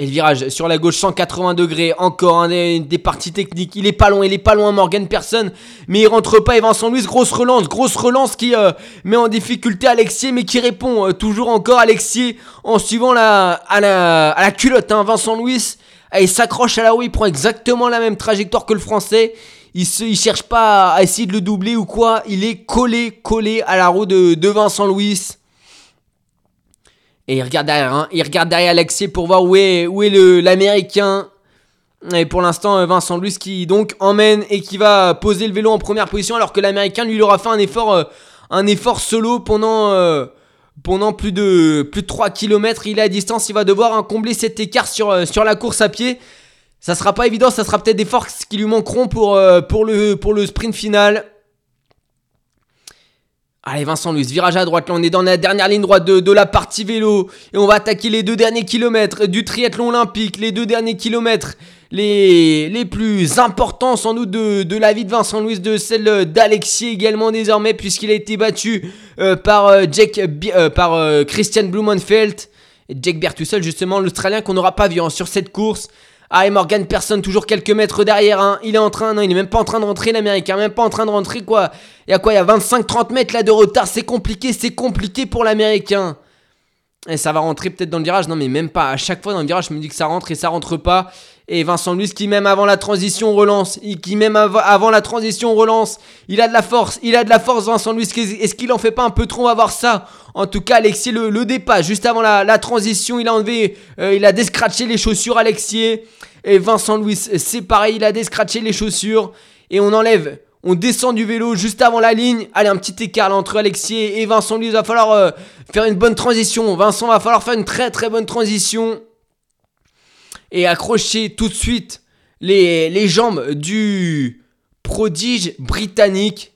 D: Et le virage sur la gauche 180 degrés, encore un des, parties techniques. Il est pas loin, il est pas loin Morgan Person, mais il rentre pas. Et Vincent Louis, grosse relance, grosse relance qui euh, met en difficulté Alexis, mais qui répond euh, toujours encore Alexis en suivant la, à, la, à la culotte. hein. Vincent Louis, il s'accroche à la roue, il prend exactement la même trajectoire que le français. Il, se, il cherche pas à essayer de le doubler ou quoi. Il est collé, collé à la roue de, de Vincent Louis. Et il regarde derrière, hein. il regarde derrière pour voir où est, où est l'américain. Et pour l'instant, euh, Vincent Luce qui donc emmène et qui va poser le vélo en première position, alors que l'américain lui aura fait un effort, euh, un effort solo pendant, euh, pendant plus de, plus de 3 km. Il est à distance, il va devoir combler cet écart sur, sur la course à pied. Ça sera pas évident, ça sera peut-être des forces qui lui manqueront pour, pour, le, pour le sprint final. Allez Vincent Luce, virage à droite, là on est dans la dernière ligne droite de, la partie vélo et on va attaquer les deux derniers kilomètres du triathlon olympique, les deux derniers kilomètres les, les plus importants sans doute de, de la vie de Vincent Louis, de celle d'Alexis également désormais puisqu'il a été battu euh, par, euh, euh, par euh, Christian Blumenfeld et Jake Bertussel justement l'Australien qu'on n'aura pas vu hein, sur cette course. Ah et Morgan Person toujours quelques mètres derrière, hein. il est en train, non il est même pas en train de rentrer l'Américain, même pas en train de rentrer quoi. Il y a quoi, il y a 25-30 mètres là de retard, c'est compliqué, c'est compliqué pour l'Américain. Et ça va rentrer peut-être dans le virage. Non, mais même pas. À chaque fois dans le virage, je me dis que ça rentre et ça rentre pas. Et Vincent Luce qui, même avant la transition, relance. Il- Qui, même av- avant la transition, relance. Il a de la force. Il a de la force, Vincent. Qu'est- Est-ce qu'il en fait pas un peu trop On voir ça? En tout cas, Alexis le, le dépasse. Juste avant la, transition, il a enlevé. euh, il a descratché les chaussures, Alexis. Et Vincent Louis, c'est pareil. Il a descratché les chaussures. Et on enlève. On descend du vélo juste avant la ligne. Allez, un petit écart là, entre Alexis et Vincent. Lui, il va falloir euh, faire une bonne transition. Vincent va falloir faire une très très bonne transition. Et accrocher tout de suite les, les jambes du prodige britannique.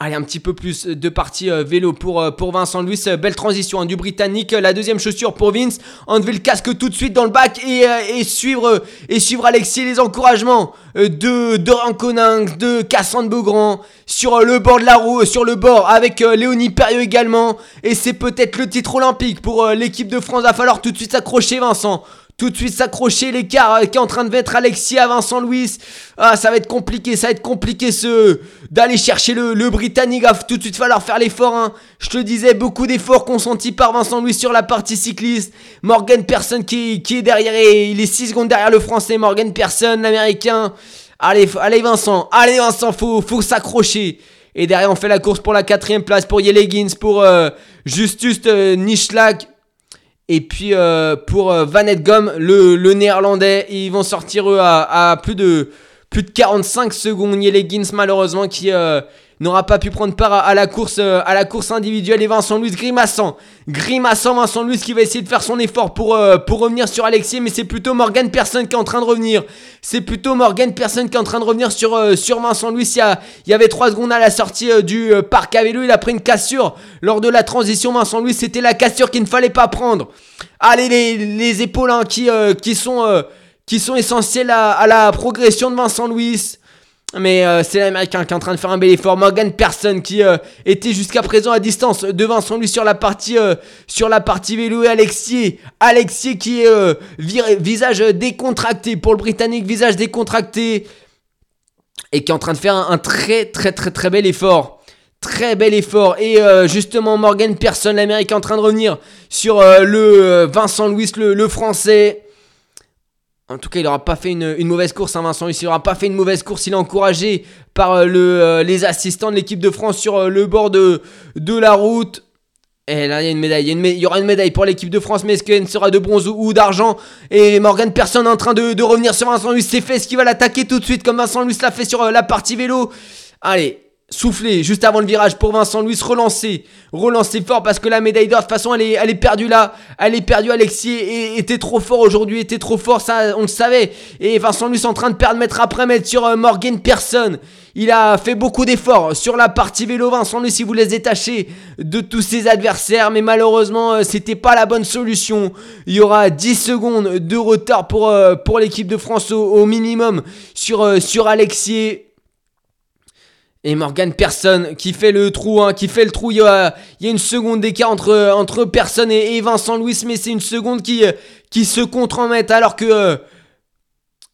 D: Allez, un petit peu plus de partie euh, vélo pour, euh, pour Vincent Louis. Euh, belle transition hein, du Britannique. La deuxième chaussure pour Vince. Enlever le casque tout de suite dans le bac et, et suivre, et suivre Alexis les encouragements de, de Ranconinx, de Cassandre Beaugrand sur le bord de la roue, sur le bord avec Léonie Perrieux également. Et c'est peut-être le titre olympique pour l'équipe de France. Va falloir tout de suite s'accrocher, Vincent tout de suite s'accrocher l'écart qui est en train de mettre Alexis à Vincent Louis. Ah, ça va être compliqué, ça va être compliqué ce d'aller chercher le, le Britannique. Va tout de suite falloir faire l'effort. Hein. Je te disais, beaucoup d'efforts consentis par Vincent Louis sur la partie cycliste. Morgan Person qui, qui est derrière, et il est 6 secondes derrière le français. Morgan Person, l'américain. Allez, allez Vincent, allez Vincent, faut, faut s'accrocher. Et derrière, on fait la course pour la quatrième place pour Yelegins, pour euh, Justus euh, et puis euh, pour euh, Van Edgom, le, néerlandais, ils vont sortir eux à, plus de plus de 45 secondes. Yelegins malheureusement qui euh, n'aura pas pu prendre part à, la course euh, à la course individuelle et Vincent Louis grimaçant. Grimaçant Vincent Louis qui va essayer de faire son effort pour, euh, pour revenir sur Alexis mais c'est plutôt Morgan Person qui est en train de revenir. C'est plutôt Morgan Person qui est en train de revenir sur, sur Vincent Louis. Il y, avait 3 secondes à la sortie du parc à vélo, il a pris une cassure lors de la transition Vincent Louis, c'était la cassure qu'il ne fallait pas prendre. Allez les, les épaules hein, qui, qui sont qui sont essentielles à, à la progression de Vincent Louis. Mais euh, c'est l'américain qui est en train de faire un bel effort. Morgan Person qui euh, était jusqu'à présent à distance de Vincent lui sur la partie euh, sur la partie vélo et Alexis. Alexis qui est visage décontracté pour le Britannique, visage décontracté et qui est en train de faire un, très très très très bel effort. Très bel effort. Et justement Morgan Person, l'américain en train de revenir sur le Vincent Louis, le, le français. En tout cas, il n'aura pas fait une, mauvaise course, hein, Vincent. Il n'aura pas fait une mauvaise course. Il est encouragé par euh, le, euh, les assistants de l'équipe de France sur euh, le bord de, de la route. Et là, il y a une médaille. Il y, aura une médaille pour l'équipe de France, mais est-ce qu'elle sera de bronze ou, d'argent? Et Morgan Personne en train de, de revenir sur Vincent Luis. C'est fait ce qui va l'attaquer tout de suite, comme Vincent Luis l'a fait sur la partie vélo? Allez, souffler juste avant le virage pour Vincent Louis, relancer, relancer fort parce que la médaille d'or, de toute façon, elle est, elle est perdue là, elle est perdue. Alexis était trop fort aujourd'hui, était trop fort, ça, on le savait. Et Vincent Louis en train de perdre mètre après mètre sur euh, Morgan Person. Il a fait beaucoup d'efforts sur la partie vélo. Vincent Louis, il voulait se détacher de tous ses adversaires, mais malheureusement, euh, c'était pas la bonne solution. Il y aura 10 secondes de retard pour, euh, pour l'équipe de France au, minimum sur, sur Alexis. Et Morgan Personne qui fait le trou, hein, qui fait le trou. Il y a, une seconde d'écart entre, entre Personne et, Vincent Louis, mais c'est une seconde qui, qui se contre-met alors que euh,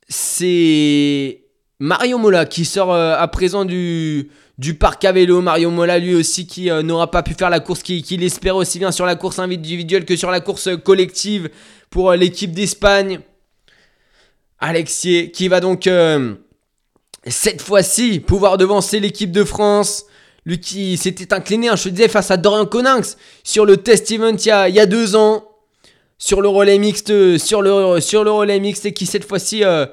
D: c'est Mario Mola qui sort euh, à présent du, du parc à vélo. Mario Mola lui aussi qui euh, n'aura pas pu faire la course qu'il espérait aussi bien sur la course individuelle que sur la course collective pour l'équipe d'Espagne. Alexis qui va donc cette fois-ci, pouvoir devancer l'équipe de France. Lui qui s'était incliné, hein, je te disais, face à Dorian Coninx sur le test event il y a, deux ans. Sur le relais mixte, sur le, sur le relais mixte et qui cette fois-ci euh,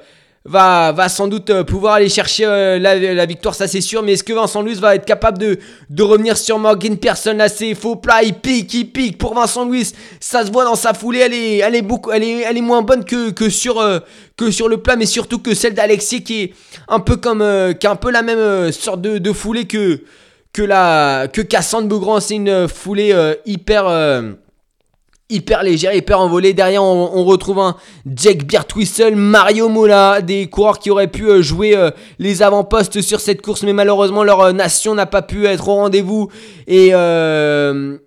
D: va, va sans doute euh, pouvoir aller chercher euh, la, victoire, ça c'est sûr. Mais est-ce que Vincent Louis va être capable de, de revenir sur Morgan Person Là c'est faux plat, il pique, il pique pour Vincent Louis. Ça se voit dans sa foulée, elle est, elle est, beaucoup, elle est, elle est moins bonne que, que, sur, euh, que sur le plat, mais surtout que celle d'Alexis qui est un peu comme, qui a un peu la même sorte de, de, foulée que, que, la, que Cassandre Beaugrand. C'est une foulée hyper hyper légère, hyper envolée. Derrière, on, retrouve un Jack Birtwistle, Mario Mola, des coureurs qui auraient pu euh, jouer euh, les avant-postes sur cette course, mais malheureusement leur euh, nation n'a pas pu être au rendez-vous. Et euh,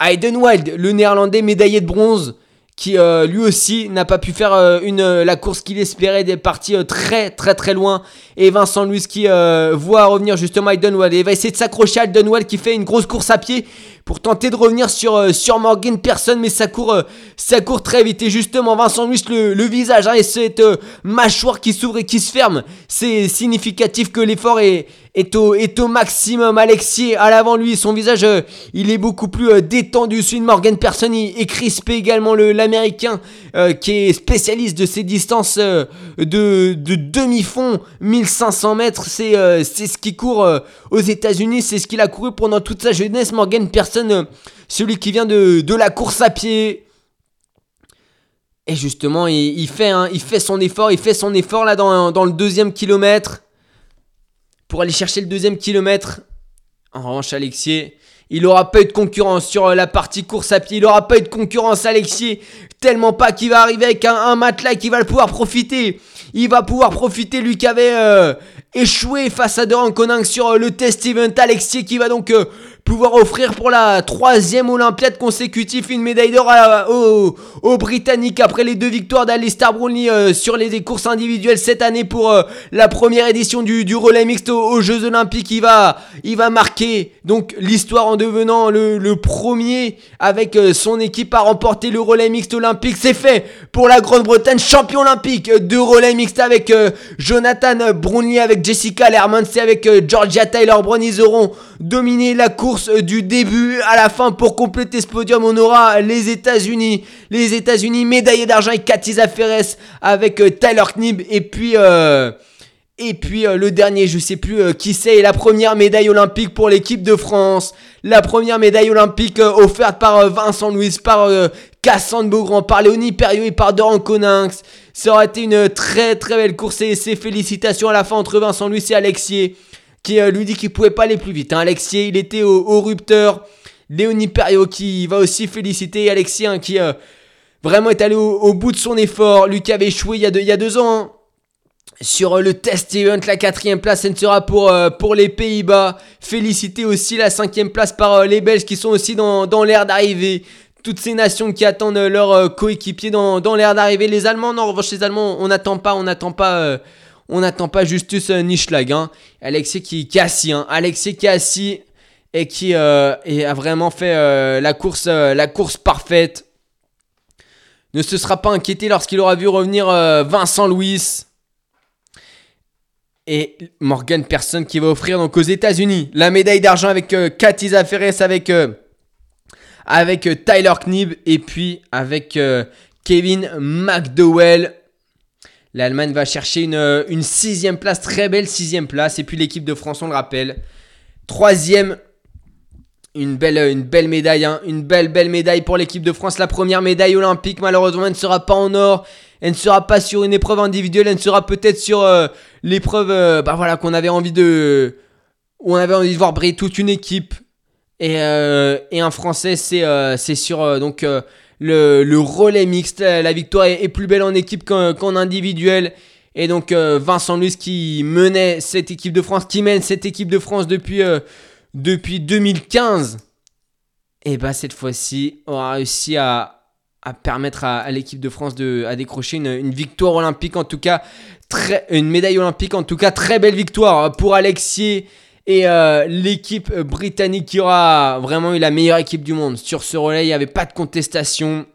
D: Hayden Wild, le néerlandais médaillé de bronze, qui lui aussi n'a pas pu faire la course qu'il espérait, des parties très très très loin. Et Vincent Louis qui voit revenir justement Hayden Wild et va essayer de s'accrocher à Hayden Wild qui fait une grosse course à pied pour tenter de revenir sur, euh, sur Morgan Personne, mais ça court, euh, ça court très vite. Et justement, Vincent Luis, le, visage hein, et cette euh, mâchoire qui s'ouvre et qui se ferme, c'est significatif que l'effort est, est au, maximum. Alexis à l'avant lui, son visage euh, il est beaucoup plus euh, détendu. Celui de Morgan Person est crispé également le l'américain euh, qui est spécialiste de ces distances euh, de, de demi-fond 1500 mètres. C'est euh, c'est ce qui court euh, aux États-Unis, c'est ce qu'il a couru pendant toute sa jeunesse. Morgan Person, euh, celui qui vient de, la course à pied. Et justement, il, il fait, hein, il fait son effort, il fait son effort là dans, dans le deuxième kilomètre pour aller chercher le deuxième kilomètre. En revanche, Alexier, il aura pas eu de concurrence sur euh, la partie course à pied. Il aura pas eu de concurrence, Alexier. Tellement pas qu'il va arriver avec un, un matelas qui va le pouvoir profiter. Il va pouvoir profiter, lui qui avait euh, échoué face à Doran Coninck sur euh, le test event. Alexier qui va donc euh, pouvoir offrir pour la troisième Olympiade consécutive une médaille d'or aux, Britanniques après les deux victoires d'Alistair Brownlee euh, sur les courses individuelles cette année pour euh, la première édition du, du relais mixte aux, Jeux Olympiques. Il va, il va marquer donc l'histoire en devenant le, le premier avec euh, son équipe à remporter le relais mixte olympique. C'est fait pour la Grande-Bretagne, champion olympique de relais mixte avec Jonathan Brownlee, avec Jessica Lermans et avec Georgia Tyler Brown. Ils auront dominé la course du début à la fin pour compléter ce podium. On aura les États-Unis, les États-Unis médaillés d'argent avec Katiza Ferres, avec Tyler Knibb et puis. euh, et puis euh, le dernier, je sais plus euh, qui c'est, la première médaille olympique pour l'équipe de France. La première médaille olympique offerte par Vincent Louis, par Cassandre Beaugrand, par Léonie Perriot et par Doran Coninx. Ça aurait été une très très belle course et ses félicitations à la fin entre Vincent Louis et Alexier qui euh, lui dit qu'il pouvait pas aller plus vite. Hein. Alexier, il était au, au rupteur. Léonie Perriot qui va aussi féliciter Alexier hein, qui euh, vraiment est allé au, bout de son effort. Lui qui avait échoué il y a deux, ans. hein. Sur euh, le test event, la quatrième place, elle sera pour, pour les Pays-Bas. Féliciter aussi la cinquième place par les Belges qui sont aussi dans, dans l'air d'arrivée. Toutes ces nations qui attendent leurs coéquipiers dans, dans l'air d'arrivée. Les Allemands, non, en revanche, les Allemands, on n'attend pas, on n'attend pas, on n'attend pas Justus euh, Nischlag. Hein. Alexis qui, qui est hein. Alexis qui assis et qui euh, a vraiment fait euh, la course, parfaite. Ne se sera pas inquiété lorsqu'il aura vu revenir Vincent Louis et Morgan Person qui va offrir aux États-Unis la médaille d'argent avec Katiza Ferres, avec, avec Tyler Knibb et puis avec Kevin McDowell. L'Allemagne va chercher une, euh, une sixième place, très belle sixième place. Et puis l'équipe de France, on le rappelle, troisième. Une belle, une belle médaille, hein. une belle, belle médaille pour l'équipe de France. La première médaille olympique, malheureusement, elle ne sera pas en or. Elle ne sera pas sur une épreuve individuelle. Elle ne sera peut-être sur euh, l'épreuve euh, bah voilà, qu'on avait envie de. On avait envie de voir briller toute une équipe. Et, et un Français, c'est sur donc, le, relais mixte. La victoire est, plus belle en équipe qu'en individuel. Et donc euh, Vincent Luce qui menait cette équipe de France, qui mène cette équipe de France depuis, euh, depuis 2015. Et bah cette fois-ci, aura réussi à, permettre à, l'équipe de France de à décrocher une, victoire olympique, en tout cas très, une médaille olympique, en tout cas très belle victoire pour Alexier et euh, l'équipe britannique qui aura vraiment eu la meilleure équipe du monde. Sur ce relais, il n'y avait pas de contestation.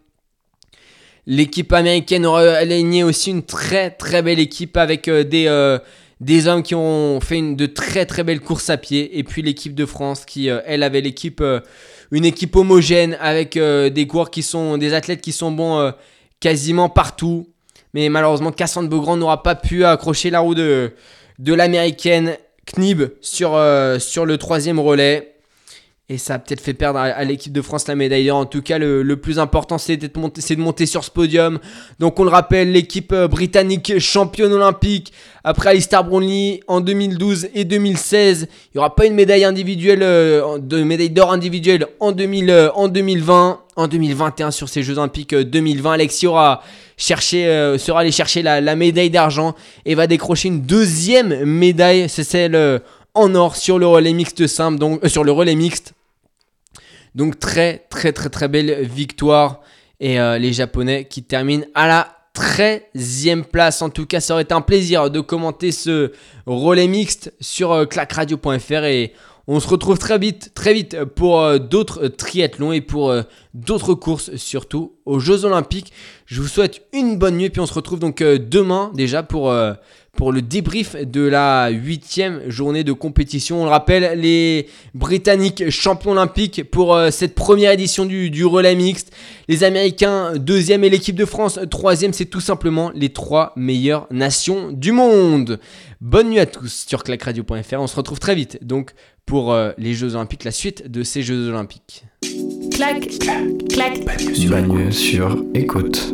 D: L'équipe américaine aura aligné aussi une très très belle équipe avec euh, des, euh, des hommes qui ont fait de très très belles courses à pied. Et puis l'équipe de France qui, euh, elle, avait l'équipe, euh, une équipe homogène avec euh, des coureurs qui sont, des athlètes qui sont bons euh, quasiment partout. Mais malheureusement, Cassandre Beaugrand n'aura pas pu accrocher la roue de, de l'américaine Knib sur, euh, sur le troisième relais. Et ça a peut-être fait perdre à, l'équipe de France la médaille d'or. En tout cas, le, plus important, c'est de, monter, de monter sur ce podium. Donc, on le rappelle, l'équipe euh, britannique championne olympique après Alistair Brownlee en 2012 et 2016. Il n'y aura pas une médaille individuelle, euh, de médaille d'or individuelle en, 2000, euh, en 2020. En 2021, sur ces Jeux Olympiques euh, 2020, Alexis aura cherché, sera allé chercher la, médaille d'argent et va décrocher une deuxième médaille. C'est celle en or sur le relais mixte simple, donc euh, sur le relais mixte. Donc très très très très belle victoire et euh, les Japonais qui terminent à la 13e place. En tout cas, ça aurait été un plaisir de commenter ce relais mixte sur euh, clacradio.fr et On se retrouve très vite, très vite pour d'autres triathlons et pour d'autres courses, surtout aux Jeux Olympiques. Je vous souhaite une bonne nuit, puis on se retrouve donc demain déjà pour, pour le débrief de la huitième journée de compétition. On le rappelle, les Britanniques champions olympiques pour euh, cette première édition du, du relais mixte. Les Américains deuxième et l'équipe de France troisième. C'est tout simplement les trois meilleures nations du monde. Bonne nuit à tous sur clacradio.fr. On se retrouve très vite donc pour euh, les Jeux Olympiques, la suite de ces Jeux Olympiques.
A: clac, clac.
B: Bagne sur écoute.